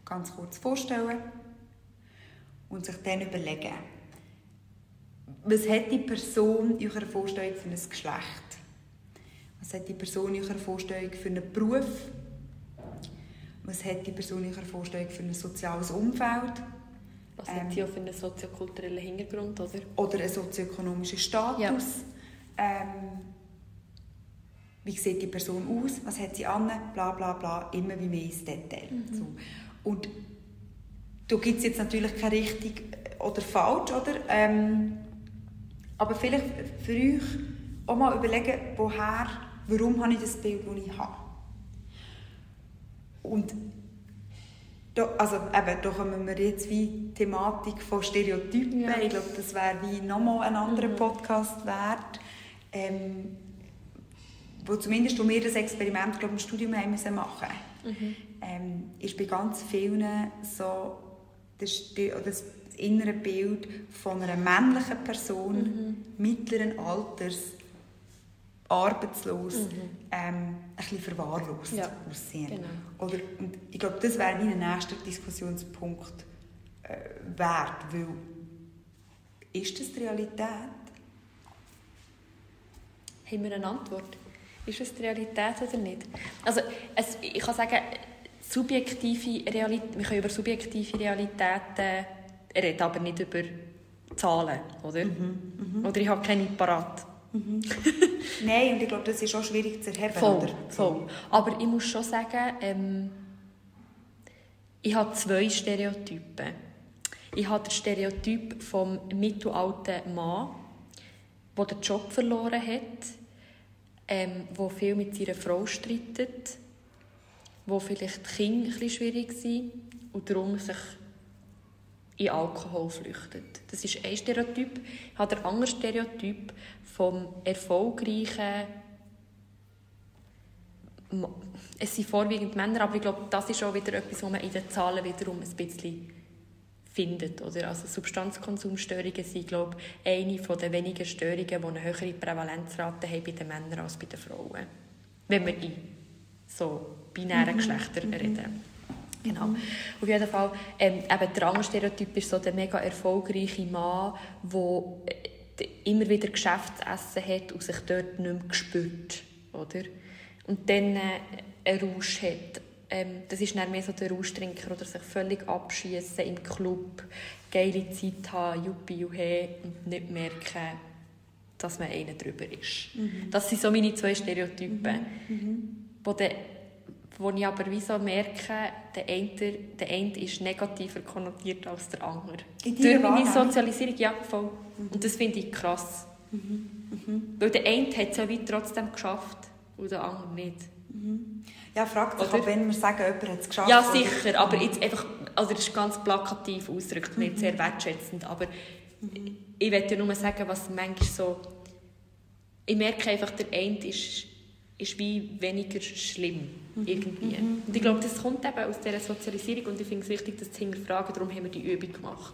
B: Ganz kurz vorstellen und sich dann überlegen, was hat die Person in ihrer Vorstellung für ein Geschlecht? Was hat die Person in ihrer Vorstellung für einen Beruf? Was hat die Person in ihrer Vorstellung für ein soziales Umfeld?
A: Was ähm, hat sie auch für einen soziokulturellen Hintergrund? Oder,
B: oder einen sozioökonomischen Status? Ja. Ähm, wie sieht die Person aus? Was hat sie an? Bla bla bla. Immer wie mehr ins Detail. Mhm. So. Und da gibt es jetzt natürlich keine richtig oder falsch, oder? Ähm, aber vielleicht für euch auch mal überlegen, woher, warum habe ich das Bild, das ich habe. Und da, also eben, da kommen wir jetzt wie die Thematik von Stereotypen. Ja. Ich glaube, das wäre wie nochmal ein anderer mhm. Podcast wert. Ähm, wo zumindest wo wir das Experiment glaube, im Studium haben müssen machen mhm. ähm, ist bei ganz vielen so das, das innere Bild von einer männlichen Person mhm. mittleren Alters arbeitslos, mhm. ähm, ein bisschen verwahrlost ja. aussehen. Genau. Oder, und ich glaube, das wäre mein nächster Diskussionspunkt äh, wert, weil ist das die Realität?
A: Haben wir eine Antwort? Ist es die Realität oder nicht? Also, es, ich kann sagen, subjektive Realität, wir können über subjektive Realitäten reden, aber nicht über Zahlen, oder? Mhm, mh. Oder ich habe keine parat.
B: Mhm. Nein, und ich glaube, das ist auch schwierig zu erheben.
A: Voll, voll. Aber ich muss schon sagen, ähm, ich habe zwei Stereotypen. Ich habe den Stereotyp vom mittelalten Mann, der den Job verloren hat, ähm, der viel mit seiner Frau streitet, wo vielleicht die Kinder ein bisschen schwierig sind und darum sich in Alkohol flüchtet. Das ist ein Stereotyp. Ich habe den anderen Stereotyp vom erfolgreichen es sind vorwiegend Männer, aber ich glaube, das ist auch wieder etwas, was man in den Zahlen wiederum ein bisschen findet. Oder? Also Substanzkonsumstörungen sind, glaube ich, eine der wenigen Störungen, die eine höhere Prävalenzrate haben bei den Männern als bei den Frauen. Wenn wir in so binären mhm. Geschlechtern mhm. reden. Genau. Auf jeden Fall, ähm, eben der andere Stereotyp ist so der mega erfolgreiche Mann, der äh, immer wieder Geschäftsessen hat und sich dort nicht mehr spürt. Oder? Und dann äh, einen Rausch hat. Ähm, das ist dann mehr so der Rauschtrinker oder sich völlig abschießen im Club, geile Zeit haben, juppie juhe und nicht merken, dass man einer drüber ist. Mhm. Das sind so meine zwei Stereotypen. Mhm. Mhm. Wo der wo ich aber wie so merke, der eine, der eine ist negativer konnotiert als der andere. Durch meine Sozialisierung, ja, voll. Mhm. Und das finde ich krass. Mhm. Mhm. Weil der eine hat es ja wie trotzdem geschafft und der andere nicht.
B: Mhm. Ja, fragt sich, ob, wenn wir sagen, jemand hat es geschafft.
A: Ja, sicher, oder? aber jetzt einfach, also das ist ganz plakativ ausgedrückt, nicht sehr wertschätzend, aber mhm. ich möchte ja nur sagen, was manchmal so, ich merke einfach, der eine ist ist wie weniger schlimm mhm. irgendwie. Mhm. Und ich glaube, das kommt eben aus dieser Sozialisierung und ich finde es wichtig, das zu hinterfragen. Darum haben wir die Übung gemacht.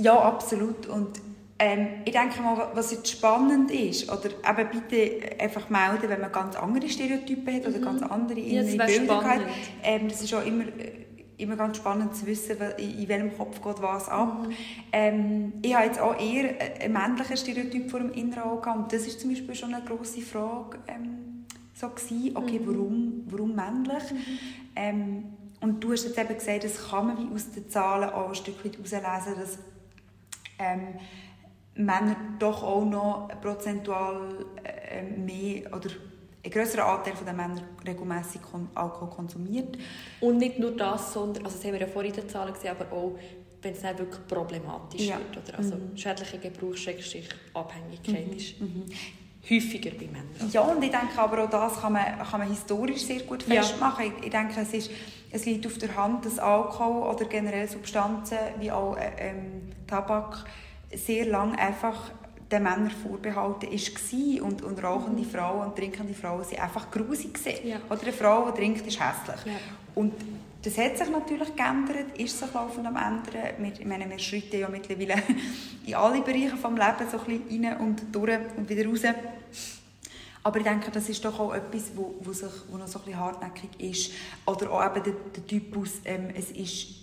B: Ja, absolut. Und ähm, ich denke mal, was jetzt spannend ist, oder eben bitte einfach melden, wenn man ganz andere Stereotypen hat oder mhm. ganz andere innere Bilder hat. Ähm, das ist auch immer immer ganz spannend zu wissen, in welchem Kopf geht was ab. Mhm. Ähm, ich habe jetzt auch eher einen männlichen Stereotyp vor dem inneren Auge und das ist zum Beispiel schon eine grosse Frage ähm, so gewesen. okay, mhm. warum, warum männlich? Mhm. Ähm, und du hast jetzt eben gesagt, das kann man wie aus den Zahlen auch ein Stück weit herauslesen, dass ähm, Männer doch auch noch prozentual äh, mehr oder ein größerer Anteil der Männer regelmäßig Alkohol konsumiert.
A: Und nicht nur das, sondern, also das haben wir ja vorhin in den Zahlen gesehen, aber auch, wenn es dann wirklich problematisch ja. wird. Oder? Also mhm. schädliche Gebrauch, Abhängigkeit mhm. ist mhm. häufiger bei Männern.
B: Ja, und ich denke aber auch das kann man, kann man historisch sehr gut festmachen. Ja. Ich, ich, denke, es, ist, es liegt auf der Hand, dass Alkohol oder generell Substanzen wie auch äh, ähm, Tabak sehr lange einfach den Männern vorbehalten war. Und, und rauchende Frauen und trinkende Frauen sind einfach grusig. Ja. Oder eine Frau, die trinkt, ist hässlich. Ja. Und das hat sich natürlich geändert, ist sich laufend am ändern. Wir, ich meine, wir schreiten ja mittlerweile in alle Bereiche des Lebens so ein bisschen rein und durch und wieder raus. Aber ich denke, das ist doch auch etwas, wo, wo, sich, wo noch so ein bisschen hartnäckig ist. Oder auch eben der, der Typus, ähm, es ist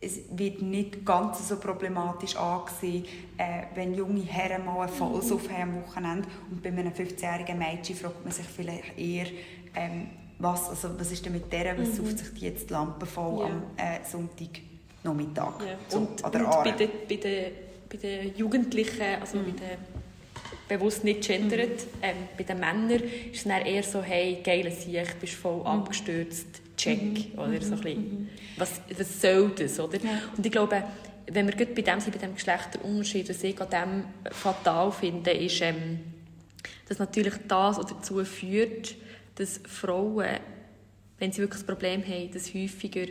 B: es wird nicht ganz so problematisch angesehen, äh, wenn junge Herren mal einen Vollsuff haben am Wochenende und bei einem 15-jährigen Mädchen fragt man sich vielleicht eher, ähm, was, also, was ist denn mit der, was mhm. sucht sich die jetzt die Lampe voll ja. am äh, Sonntagnachmittag? Ja.
A: So, und, oder und bei, den, bei, den, bei den Jugendlichen, also mhm. bei den bewusst nicht gendert, mhm. ähm, bei den Männern ist es dann eher so, hey, geile Sieg, bist voll mhm. abgestürzt, check, mhm. oder so ein bisschen, mhm. was, was soll das, oder? Ja. Und ich glaube, wenn wir bei dem sind, bei dem Geschlechterunterschied, was ich an dem fatal finde, ist, ähm, dass natürlich das dazu führt, dass Frauen, wenn sie wirklich ein Problem haben, das häufiger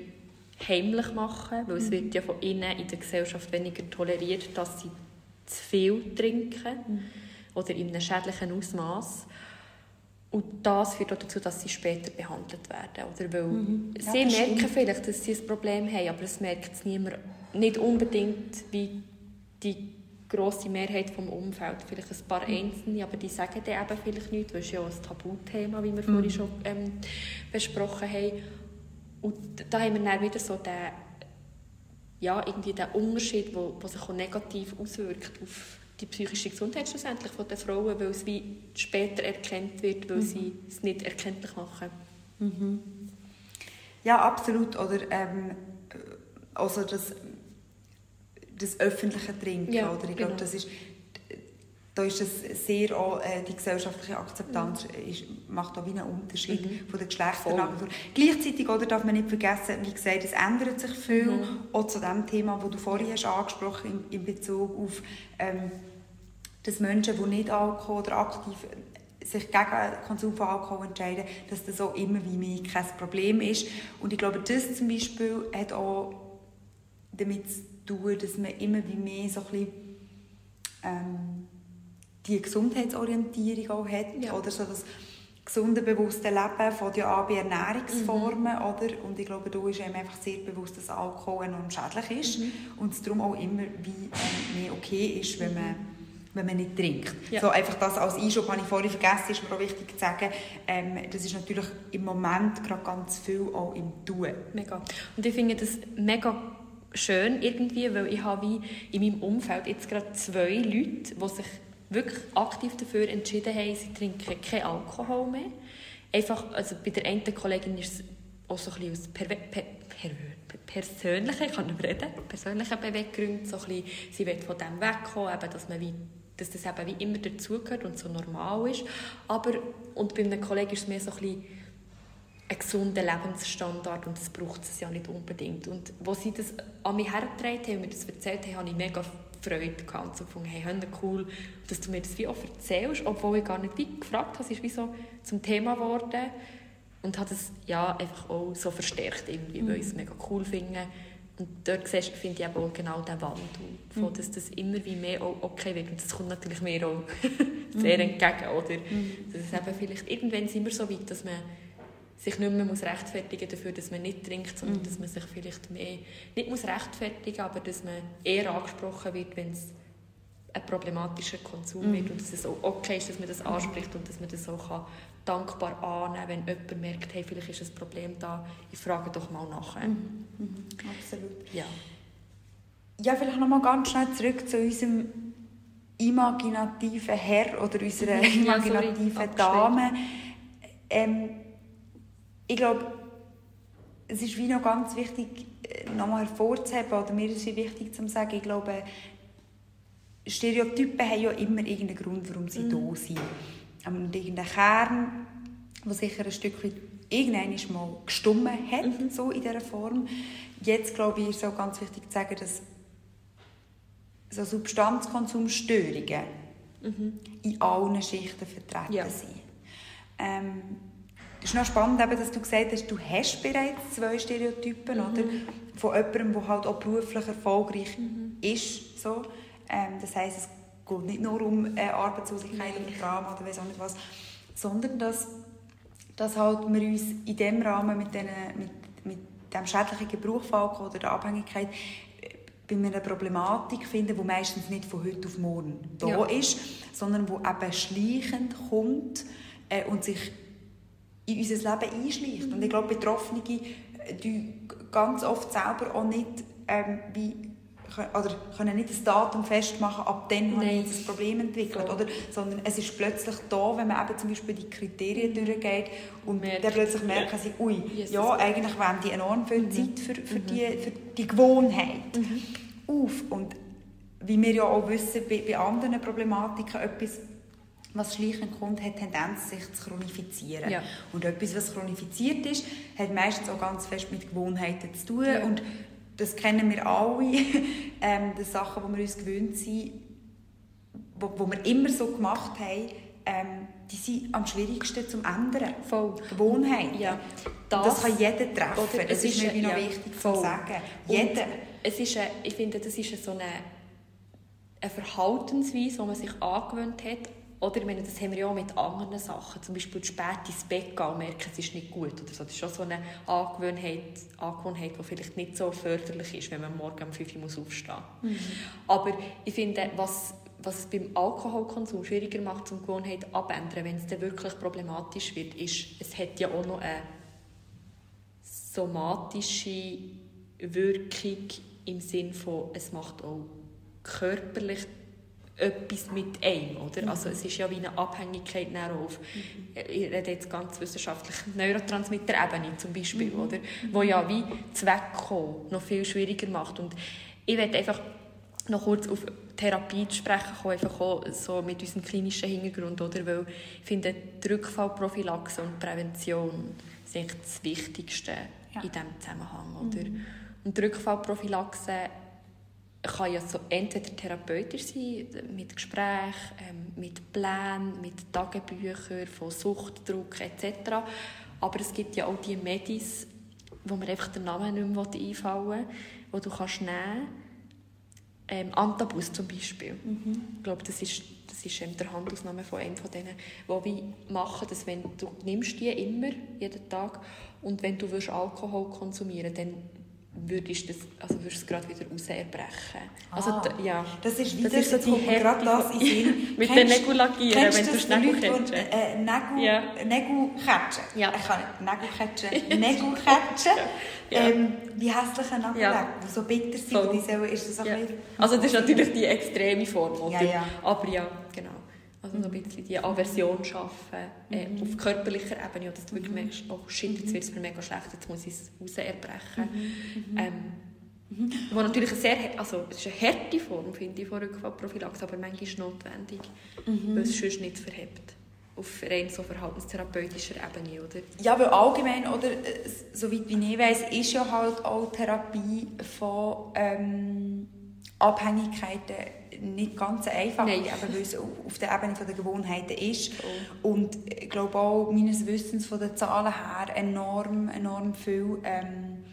A: heimlich machen, weil es mhm. wird ja von innen in der Gesellschaft weniger toleriert, dass sie zu viel trinken mhm. oder in einem schädlichen Ausmaß. Und das führt auch dazu, dass sie später behandelt werden. Oder weil mhm. ja, sie merken stimmt. vielleicht, dass sie ein Problem haben, aber es merkt es niemand, nicht unbedingt wie die grosse Mehrheit vom Umfeld, vielleicht ein paar mhm. Einzelne, aber die sagen dann eben vielleicht nichts, weil es ja auch ein Tabuthema, wie wir mhm. vorhin schon ähm, besprochen haben. Und da haben wir dann wieder so den, ja, irgendwie den Unterschied, der sich auch negativ auswirkt auf die psychische Gesundheit schlussendlich von den Frauen, weil es wie später erkannt wird, weil mhm. sie es nicht erkenntlich machen.
B: Mhm. Ja, absolut. Oder ähm, also das das öffentliche Trinken. Ja, oder? Ich genau. glaube, das ist, da ist es sehr auch, äh, die gesellschaftliche Akzeptanz mhm. ist, macht auch wie einen Unterschied mhm. von den Geschlechtern. Aber gleichzeitig oder, darf man nicht vergessen, wie gesagt, es ändert sich viel. Mhm. Auch zu dem Thema, das du vorhin hast angesprochen in, in Bezug auf ähm, dass Menschen, die nicht Alkohol oder aktiv sich gegen den Konsum von Alkohol entscheiden, dass das auch immer wie mehr kein Problem ist. Und ich glaube, das zum Beispiel hat auch damit zu tun, dass man immer wie mehr so ein bisschen, ähm, die Gesundheitsorientierung auch hat. Ja. Oder so das gesunde, bewusste Leben von den an bei Ernährungsformen. Mhm. Oder? Und ich glaube, da ist einem einfach sehr bewusst, dass Alkohol enorm schädlich ist. Mhm. Und es darum auch immer wie ähm, mehr okay ist, wenn man wenn man nicht trinkt. Ja. So, einfach das als Einschub habe ich vorhin vergessen, ist mir auch wichtig zu sagen. Ähm, das ist natürlich im Moment gerade ganz viel auch im Tun.
A: Mega. Und ich finde das mega schön irgendwie, weil ich habe wie in meinem Umfeld jetzt gerade zwei Leute, die sich wirklich aktiv dafür entschieden haben, sie trinken keinen Alkohol mehr. Einfach, also bei der einen Kollegin ist es auch so ein bisschen aus per, per, per, persönlichen, ich kann nicht reden, persönlichen Beweggründen, so ein bisschen, sie will von dem wegkommen, eben, dass man wie dass das eben wie immer dazugehört und so normal ist. Aber, und bei einem Kollegen ist es mehr so ein bisschen, einen gesunden Lebensstandard und das braucht es ja nicht unbedingt. Und als sie das an mich hergetragen haben und mir das erzählt haben, habe ich mega Freude gehabt und so gefunden, hey, cool, dass du mir das wie auch erzählst, obwohl ich gar nicht wie gefragt habe, es ist wie so zum Thema geworden und habe es ja einfach auch so verstärkt irgendwie, mhm. weil ich es mega cool finde. Und dort finde ich auch genau den Wandel, von, mhm. dass das immer wie mehr auch okay wird. Und das kommt natürlich mir auch sehr mhm. entgegen, oder? Mhm. Dass es eben vielleicht, irgendwann sind wir so weit, dass man sich nicht mehr muss rechtfertigen dafür, dass man nicht trinkt, sondern mhm. dass man sich vielleicht mehr nicht muss rechtfertigen, aber dass man eher angesprochen wird, wenn es ein problematischer Konsum mhm. wird und dass es auch okay ist, dass man das mhm. anspricht und dass man das auch kann dankbar annehmen wenn jemand merkt, hey, vielleicht ist ein Problem da, ich frage doch mal nach. Mhm.
B: Mhm. Absolut. Ja. ja, vielleicht noch mal ganz schnell zurück zu unserem imaginativen Herr oder unserer imaginativen ja, Dame. Ähm, ich glaube, es ist wie noch ganz wichtig, äh, nochmal hervorzuheben, oder mir ist es wichtig zu sagen, ich glaube, Stereotypen haben ja immer irgendeinen Grund, warum sie mhm. da sind. Und irgendeinen Kern, der sicher ein Stück weit irgendwann mal gestummen hat, mhm. so in dieser Form. Jetzt, glaube ich, ist es auch ganz wichtig zu sagen, dass so Substanzkonsumstörungen mhm. in allen Schichten vertreten ja. sind. Ähm, es ist noch spannend, dass du gesagt hast, du hast bereits zwei Stereotypen, mhm. oder? Von jemandem, der halt auch beruflich erfolgreich mhm. ist. So. Ähm, das heisst, es geht nicht nur um äh, Arbeitslosigkeit oder Drama oder weiß auch nicht was, sondern dass, dass halt wir uns in diesem Rahmen mit, den, mit, mit dem schädlichen Gebrauch von Alkohol oder der Abhängigkeit bei einer Problematik finden, die meistens nicht von heute auf morgen da ja. ist, sondern die eben schleichend kommt äh, und sich in unser Leben einschleicht. Und ich glaube, Betroffene äh, die ganz oft selber auch nicht ähm, wie oder können nicht das Datum festmachen, ab dann habe ich ein Problem entwickelt, oder? sondern es ist plötzlich da, wenn man eben zum Beispiel die Kriterien mhm. durchgeht und merkt, dann plötzlich merken sie, ui, yes, ja, eigentlich wenden die enorm viel mhm. Zeit für, für, mhm. die, für die Gewohnheit mhm. auf. Und wie wir ja auch wissen, bei, bei anderen Problematiken etwas was schleichend kommt, hat Tendenz, sich zu chronifizieren. Ja. Und etwas, was chronifiziert ist, hat meistens auch ganz fest mit Gewohnheiten zu tun. Ja. Und das kennen wir alle, ähm, die Sachen, die wir uns gewöhnt sind, wo, wo wir immer so gemacht haben, ähm, die sind am schwierigsten zu ändern.
A: Voll.
B: Gewohnheiten.
A: Ja.
B: Das, das, kann jeder treffen. das ist, mir ja, noch wichtig voll. zu sagen. Jeder.
A: es ist eine, ich finde, das ist so eine, eine Verhaltensweise, die man sich angewöhnt hat, oder ich meine, das haben wir ja auch mit anderen Sachen. Zum Beispiel spät ins Bett gehen und merken, es ist nicht gut. Oder so. Das ist schon so eine Angewohnheit, Angewohnheit, die vielleicht nicht so förderlich ist, wenn man morgen um 5 Uhr aufstehen muss. Mhm. Aber ich finde, was, was es beim Alkoholkonsum schwieriger macht, zum Gewohnheit abändern, wenn es dann wirklich problematisch wird, ist, es hat ja auch noch eine somatische Wirkung im Sinne von, es macht auch körperlich etwas mit einem, oder? Mhm. Also es ist ja wie eine Abhängigkeit auf, mhm. ich rede jetzt ganz wissenschaftlich, Neurotransmitter-Ebene zum Beispiel, mhm. oder? Wo ja wie Zweckkommen noch viel schwieriger macht und ich werde einfach noch kurz auf Therapie zu sprechen kommen, einfach auch so mit unserem klinischen Hintergrund, oder? Weil ich finde, die Rückfallprophylaxe und Prävention sind das Wichtigste ja. in diesem Zusammenhang, oder? Mhm. Und die Rückfallprophylaxe kann ja so entweder therapeutisch sein, mit Gesprächen, ähm, mit Plänen, mit Tagebüchern von Suchtdruck etc. Aber es gibt ja auch die Medis, wo mir einfach der Name nicht mehr einfallen will, wo du kannst nehmen ähm, Antabus zum Beispiel. Mhm. Ich glaube, das ist, das ist ähm, der Handelsname von einem von denen, wo wir machen, dass wenn du nimmst die immer, jeden Tag, und wenn du Alkohol konsumieren willst, dann würdest das, also würdest es gerade wieder raus erbrechen. Also,
B: ah,
A: ja,
B: das ist wieder das ist so die gerade das in Sinn.
A: Mit den Nägeln lackieren, wenn du Nägelketschen.
B: Äh, Nägel, ja.
A: Ja.
B: Ich kann nicht Nägelketschen. Nägelketschen. ja. ähm, die hässlichen Nägel, ja. die so bitter sind. So. Die sollen, ist das
A: ja. Also das ist natürlich die extreme Form. Ja, ja. Aber ja. Also so ein bisschen die Aversion schaffen äh, mhm. auf körperlicher Ebene, dass du wirklich mhm. merkst, oh shit, jetzt wird es mir mega schlecht, jetzt muss ich es raus erbrechen. Mhm. mhm. Ähm, mhm. Wo natürlich eine sehr, also es ist eine harte Form, finde ich, von Rückfallprophylaxe, aber manchmal ist es notwendig, mhm. weil es sonst nicht verhebt auf rein so verhaltenstherapeutischer Ebene, oder?
B: Ja, weil allgemein, oder, äh, soweit wie ich weiß, ist ja halt auch Therapie von ähm, Abhängigkeiten nicht ganz einfach, Nein. eben, weil es auf der Ebene der Gewohnheiten ist. Oh. Und ich glaube auch, meines Wissens von den Zahlen her, enorm, enorm viel ähm,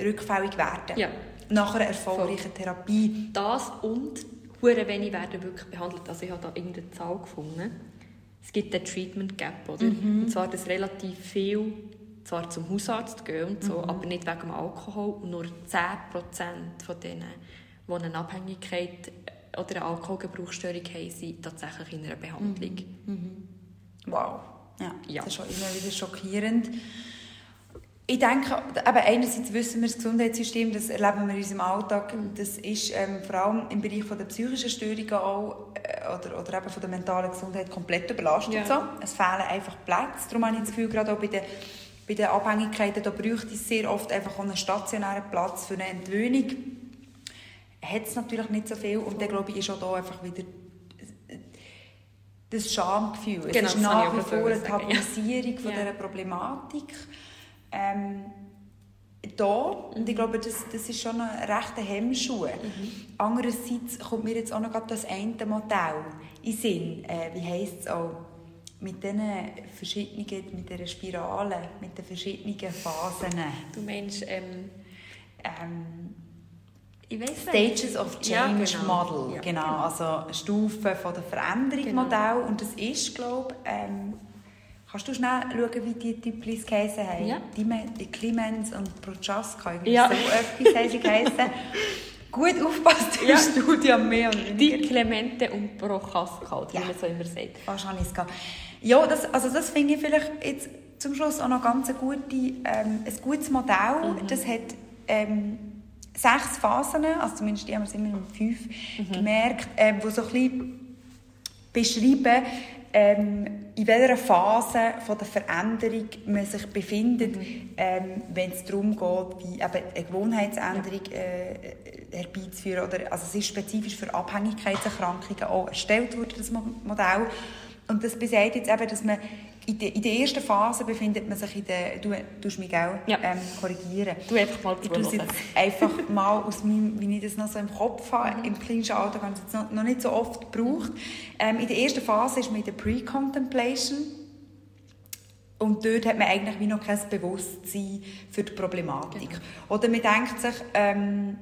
B: rückfällig werden. Ja. Nach einer erfolgreichen Voll. Therapie.
A: Das und hure wenig werden wirklich behandelt. Also ich habe da irgendeine Zahl gefunden. Es gibt einen Treatment Gap, oder? Mhm. Und zwar, dass relativ viel zwar zum Hausarzt gehen und so, mhm. aber nicht wegen dem Alkohol. Und nur 10% von denen, die eine Abhängigkeit oder eine Alkoholgebrauchsstörung haben, sind tatsächlich in einer Behandlung.
B: Mhm. Mhm. Wow. Ja, ja, das ist schon immer wieder schockierend. Ich denke, eben einerseits wissen wir, das Gesundheitssystem, das erleben wir in unserem Alltag, mhm. das ist ähm, vor allem im Bereich der psychischen Störungen auch, äh, oder, oder eben von der mentalen Gesundheit komplett überlastet. Ja. So. Es fehlen einfach Plätze. Darum habe ich das Gefühl, gerade auch bei den, bei den Abhängigkeiten, da bräuchte es sehr oft einfach einen stationären Platz für eine Entwöhnung hat es natürlich nicht so viel. Und dann glaube ich, ist auch da einfach wieder das Schamgefühl. Genau, es ist nach wie vor eine Tabuisierung ja. von dieser Problematik. Ähm, da, und ich glaube, das, das ist schon ein rechter Hemmschuh. Mhm. Andererseits kommt mir jetzt auch noch das eine Modell in Sinn. Äh, wie heisst es auch? Mit diesen verschiedenen, mit dieser Spirale, mit den verschiedenen Phasen.
A: Du meinst, ähm,
B: ähm, Stages of Change ja, genau. Model, ja, genau. genau. also Stufen von der Veränderung genau. Modell und das ist, glaube ähm, Kannst du schnell schauen, wie die Typlis geheissen haben?
A: Ja.
B: Die, die Clemens und Prochaska, irgendwie
A: Ja.
B: so etwas haben sie geheissen. Gut aufpasst im
A: Ja.
B: Studio, mehr
A: Die
B: weniger.
A: Clemente und Prochaska, wie
B: Ja.
A: man so immer sagt.
B: Fast habe ich es gehabt. Ja, das, also das finde ich vielleicht jetzt zum Schluss auch noch ganz eine gute, ähm, ein gutes Modell.
A: Mhm.
B: Das hat ähm, sechs Phasen, also zumindest die haben wir es immer mit fünf
A: Mhm.
B: gemerkt, wo so ein bisschen beschreiben, ähm, in welcher Phase von der Veränderung man sich befindet,
A: Mhm.
B: ähm, wenn es darum geht, wie eben eine Gewohnheitsänderung äh, herbeizuführen. Oder, also es ist spezifisch für Abhängigkeitserkrankungen auch erstellt worden, das Mo- Modell. Und das besagt jetzt eben, dass man in der, in der ersten Phase befindet man sich in der, du tust mich auch
A: Ja.
B: ähm, korrigieren.
A: Du einfach mal
B: Ich tue jetzt einfach mal aus meinem, wie ich das noch so im Kopf habe, im klinischen Alter habe ich es noch, noch nicht so oft gebraucht. Ähm, in der ersten Phase ist man in der Pre-Contemplation und dort hat man eigentlich wie noch kein Bewusstsein für die Problematik. Oder man denkt sich, ähm,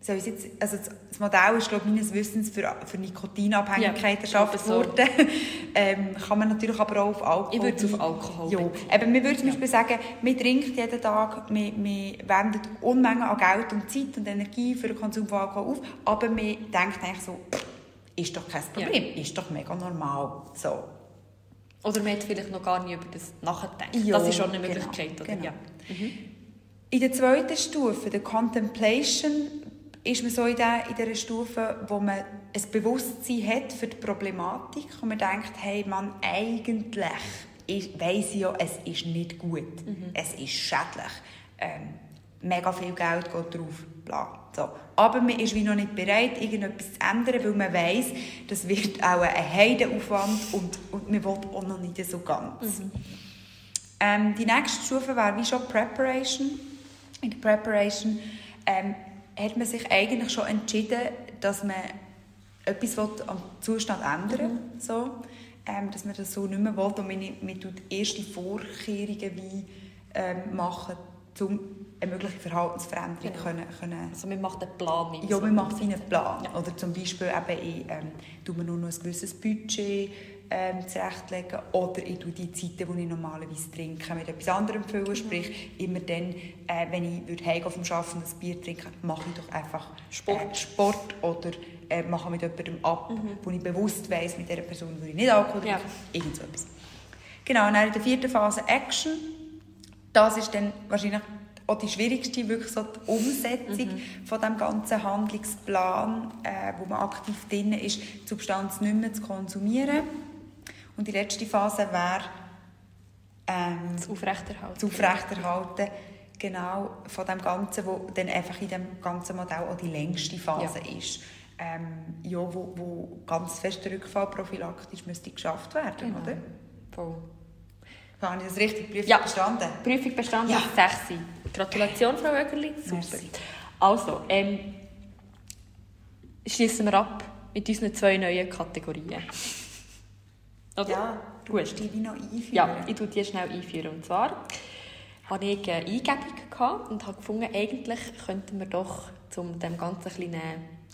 B: soll ich jetzt, also das- Modell ist, glaube ich, meines Wissens für, für Nikotinabhängigkeit
A: Ja,
B: erschaffen
A: so.
B: worden. ähm, kann man natürlich aber auch auf Alkohol...
A: Ich würde es auf Alkohol
B: Ja, eben, wir würden zum Beispiel sagen, wir trinken jeden Tag, wir, wir wenden Unmengen an Geld und Zeit und Energie für den Konsum von Alkohol auf, aber wir denken eigentlich so, ist doch kein Problem, ist doch mega normal. So.
A: Oder man hat vielleicht noch gar nicht über das nachgedacht.
B: Ja,
A: das ist schon eine
B: genau,
A: Möglichkeit. Oder?
B: genau.
A: Ja.
B: In der zweiten Stufe, der Contemplation, ist man so in, der, in dieser Stufe, wo man ein Bewusstsein hat für die Problematik und man denkt, hey Mann, eigentlich weiss ich ja, es ist nicht gut, es ist schädlich, ähm, mega viel Geld geht drauf, bla. So. Aber man ist wie noch nicht bereit, irgendetwas zu ändern, weil man weiss, das wird auch ein Heidenaufwand und, und man will auch noch nicht so ganz. Ähm, die nächste Stufe wäre wie schon Preparation. In der Preparation ähm, hat man sich eigentlich schon entschieden, dass man etwas am Zustand ändern will. So. Ähm, dass man das so nicht mehr will. Und man, man tut erste Vorkehrungen wie, ähm, machen, um eine mögliche Verhaltensveränderung
A: Genau.
B: können, können
A: Also man macht einen Plan.
B: ja, man macht seinen Plan.
A: Ja.
B: Oder zum Beispiel eben, ähm, tue mir nur noch ein gewisses Budget ähm, zurechtlegen oder ich tue die Zeiten, die ich normalerweise trinke, mit etwas anderem füllen. Sprich, immer dann, äh, wenn ich würde heimgehen vom Arbeiten und ein Bier trinken, mache ich doch einfach
A: Sport.
B: äh, Sport oder äh, mache mit jemandem ab, wo ich bewusst weiss, mit dieser Person würde ich nicht Alkohol
A: Ja.
B: trinken. Irgend so etwas. Genau, und dann in der vierten Phase Action. Das ist dann wahrscheinlich auch die schwierigste, wirklich so die Umsetzung von dem ganzen Handlungsplan, äh, wo man aktiv drin ist, die Substanz nicht mehr zu konsumieren. Und die letzte Phase wäre ähm,
A: Das Aufrechterhalten.
B: das Aufrechterhalten genau, von dem Ganzen, wo dann einfach in dem ganzen Modell auch die längste Phase ist. Ähm, ja, wo, wo ganz fester Rückfall prophylaktisch müsste geschafft werden,
A: Genau.
B: oder?
A: Voll.
B: Habe ich das richtig Prüfung
A: Ja.
B: verstanden?
A: Prüfung bestanden,
B: Ja.
A: 6. Gratulation, Frau Oegerli. Super.
B: Merci.
A: Also, ähm, schließen wir ab mit unseren zwei neuen Kategorien. Oder?
B: Ja, du
A: Gut.
B: die wie noch einführen.
A: Ja, ich tue die schnell einführen. Und zwar hatte ich eine Eingebung gehabt und habe gefunden, eigentlich könnten wir doch, um dem Ganzen eine kleine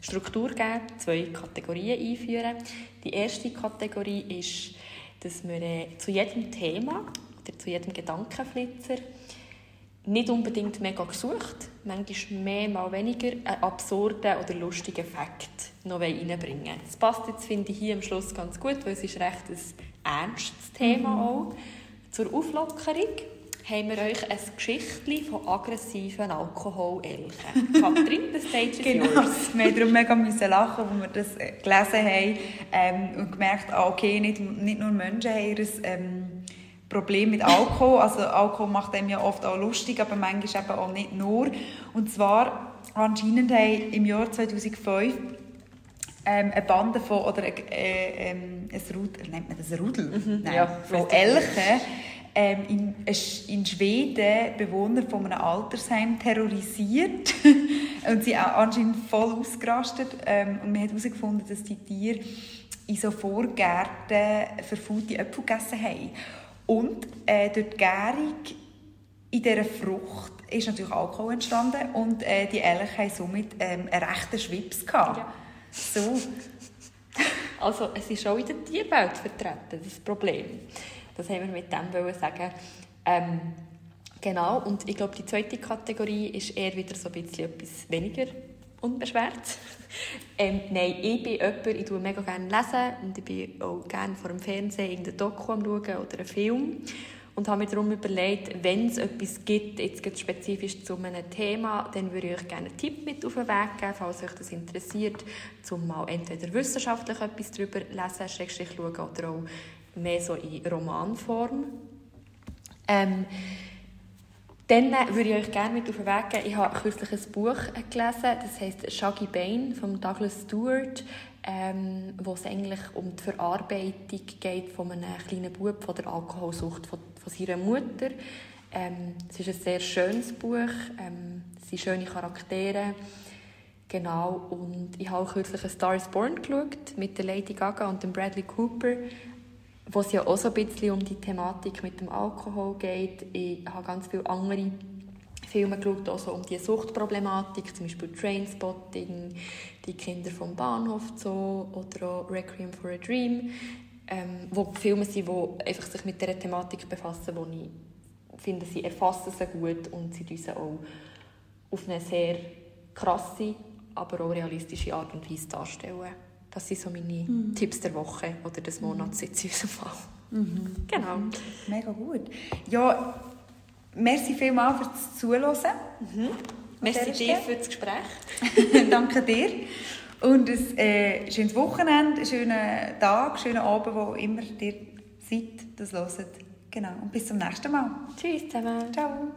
A: Struktur geben, zwei Kategorien einführen. Die erste Kategorie ist, dass wir äh, zu jedem Thema oder zu jedem Gedankenflitzer nicht unbedingt mega gesucht, manchmal mehr, mal weniger, einen absurden oder lustigen Fakt noch reinbringen wollen. Das passt jetzt, finde ich, hier am Schluss ganz gut, weil es ist recht ein ernstes Thema auch. Zur Auflockerung haben wir euch ein Geschichtchen von aggressiven Alkoholelchen. Katrin, the stage is
B: Genau.
A: yours.
B: Wir mussten darum mega müssen lachen, als wir das äh, gelesen haben ähm, und gemerkt ah, okay, nicht, nicht nur Menschen haben ein ähm, Problem mit Alkohol. Also Alkohol macht einem ja oft auch lustig, aber manchmal eben auch nicht nur. Und zwar anscheinend haben im Jahr 2005 ähm, eine Bande von, oder äh, ähm, ein Rudel, nennt man das Rudel? Nein,
A: Mhm. ja,
B: von. Elchen ähm, in, in Schweden Bewohner von einem Altersheim terrorisiert. und sie anscheinend voll ausgerastet. Ähm, und man hat herausgefunden, dass die Tiere in so Vorgärten verfaulte Äpfel gegessen haben. Und äh, durch die Gärung in dieser Frucht ist natürlich Alkohol entstanden und äh, die Elche haben somit ähm, einen rechten Schwips gehabt.
A: Ja.
B: So.
A: Also, es ist auch in der Tierwelt vertreten, das Problem. Das haben wir mit dem sagen. Ähm, genau, und ich glaube, die zweite Kategorie ist eher wieder so ein bisschen etwas weniger unbeschwert. ähm, nein, ich bin jemand, ich lese mega gerne lesen und ich bin auch gerne vor dem Fernsehen irgendeinen Doku am schauen oder einen Film und habe mir darum überlegt, wenn es etwas gibt, jetzt spezifisch zu einem Thema, dann würde ich euch gerne einen Tipp mit auf den Weg geben, falls euch das interessiert, um mal entweder wissenschaftlich etwas darüber lesen, schrägstrich schauen oder auch mehr so in Romanform. Ähm, dann würde ich euch gerne mit auf den Weg geben. Ich habe kürzlich ein Buch gelesen, das heißt Shaggy Bane von Douglas Stewart, ähm, wo es eigentlich um die Verarbeitung geht von einem kleinen Bub von der Alkoholsucht von, von seiner Mutter. Ähm, es ist ein sehr schönes Buch, ähm, es sind schöne Charaktere. Genau, und ich habe kürzlich ein Star is Born geschaut mit der Lady Gaga und dem Bradley Cooper wo es ja auch so ein bisschen um die Thematik mit dem Alkohol geht. Ich habe ganz viele andere Filme geschaut, auch so um die Suchtproblematik, zum Beispiel Trainspotting, die Kinder vom Bahnhof so oder auch Requiem for a Dream, ähm, wo Filme sind, die einfach sich mit dieser Thematik befassen, wo ich finde, sie erfassen sie gut und sie uns auch auf eine sehr krasse, aber auch realistische Art und Weise darstellen. Das sind so meine mhm. Tipps der Woche oder des Monats jetzt in unserem Fall. Mhm. Genau.
B: Mega gut. Ja, merci vielmals fürs Zuhören.
A: Mhm. Merci dir für das Gespräch.
B: Danke dir. Und ein äh, schönes Wochenende, einen schönen Tag, schönen Abend, wo immer ihr seid, das hört. Genau. Und bis zum nächsten Mal.
A: Tschüss zusammen.
B: Ciao.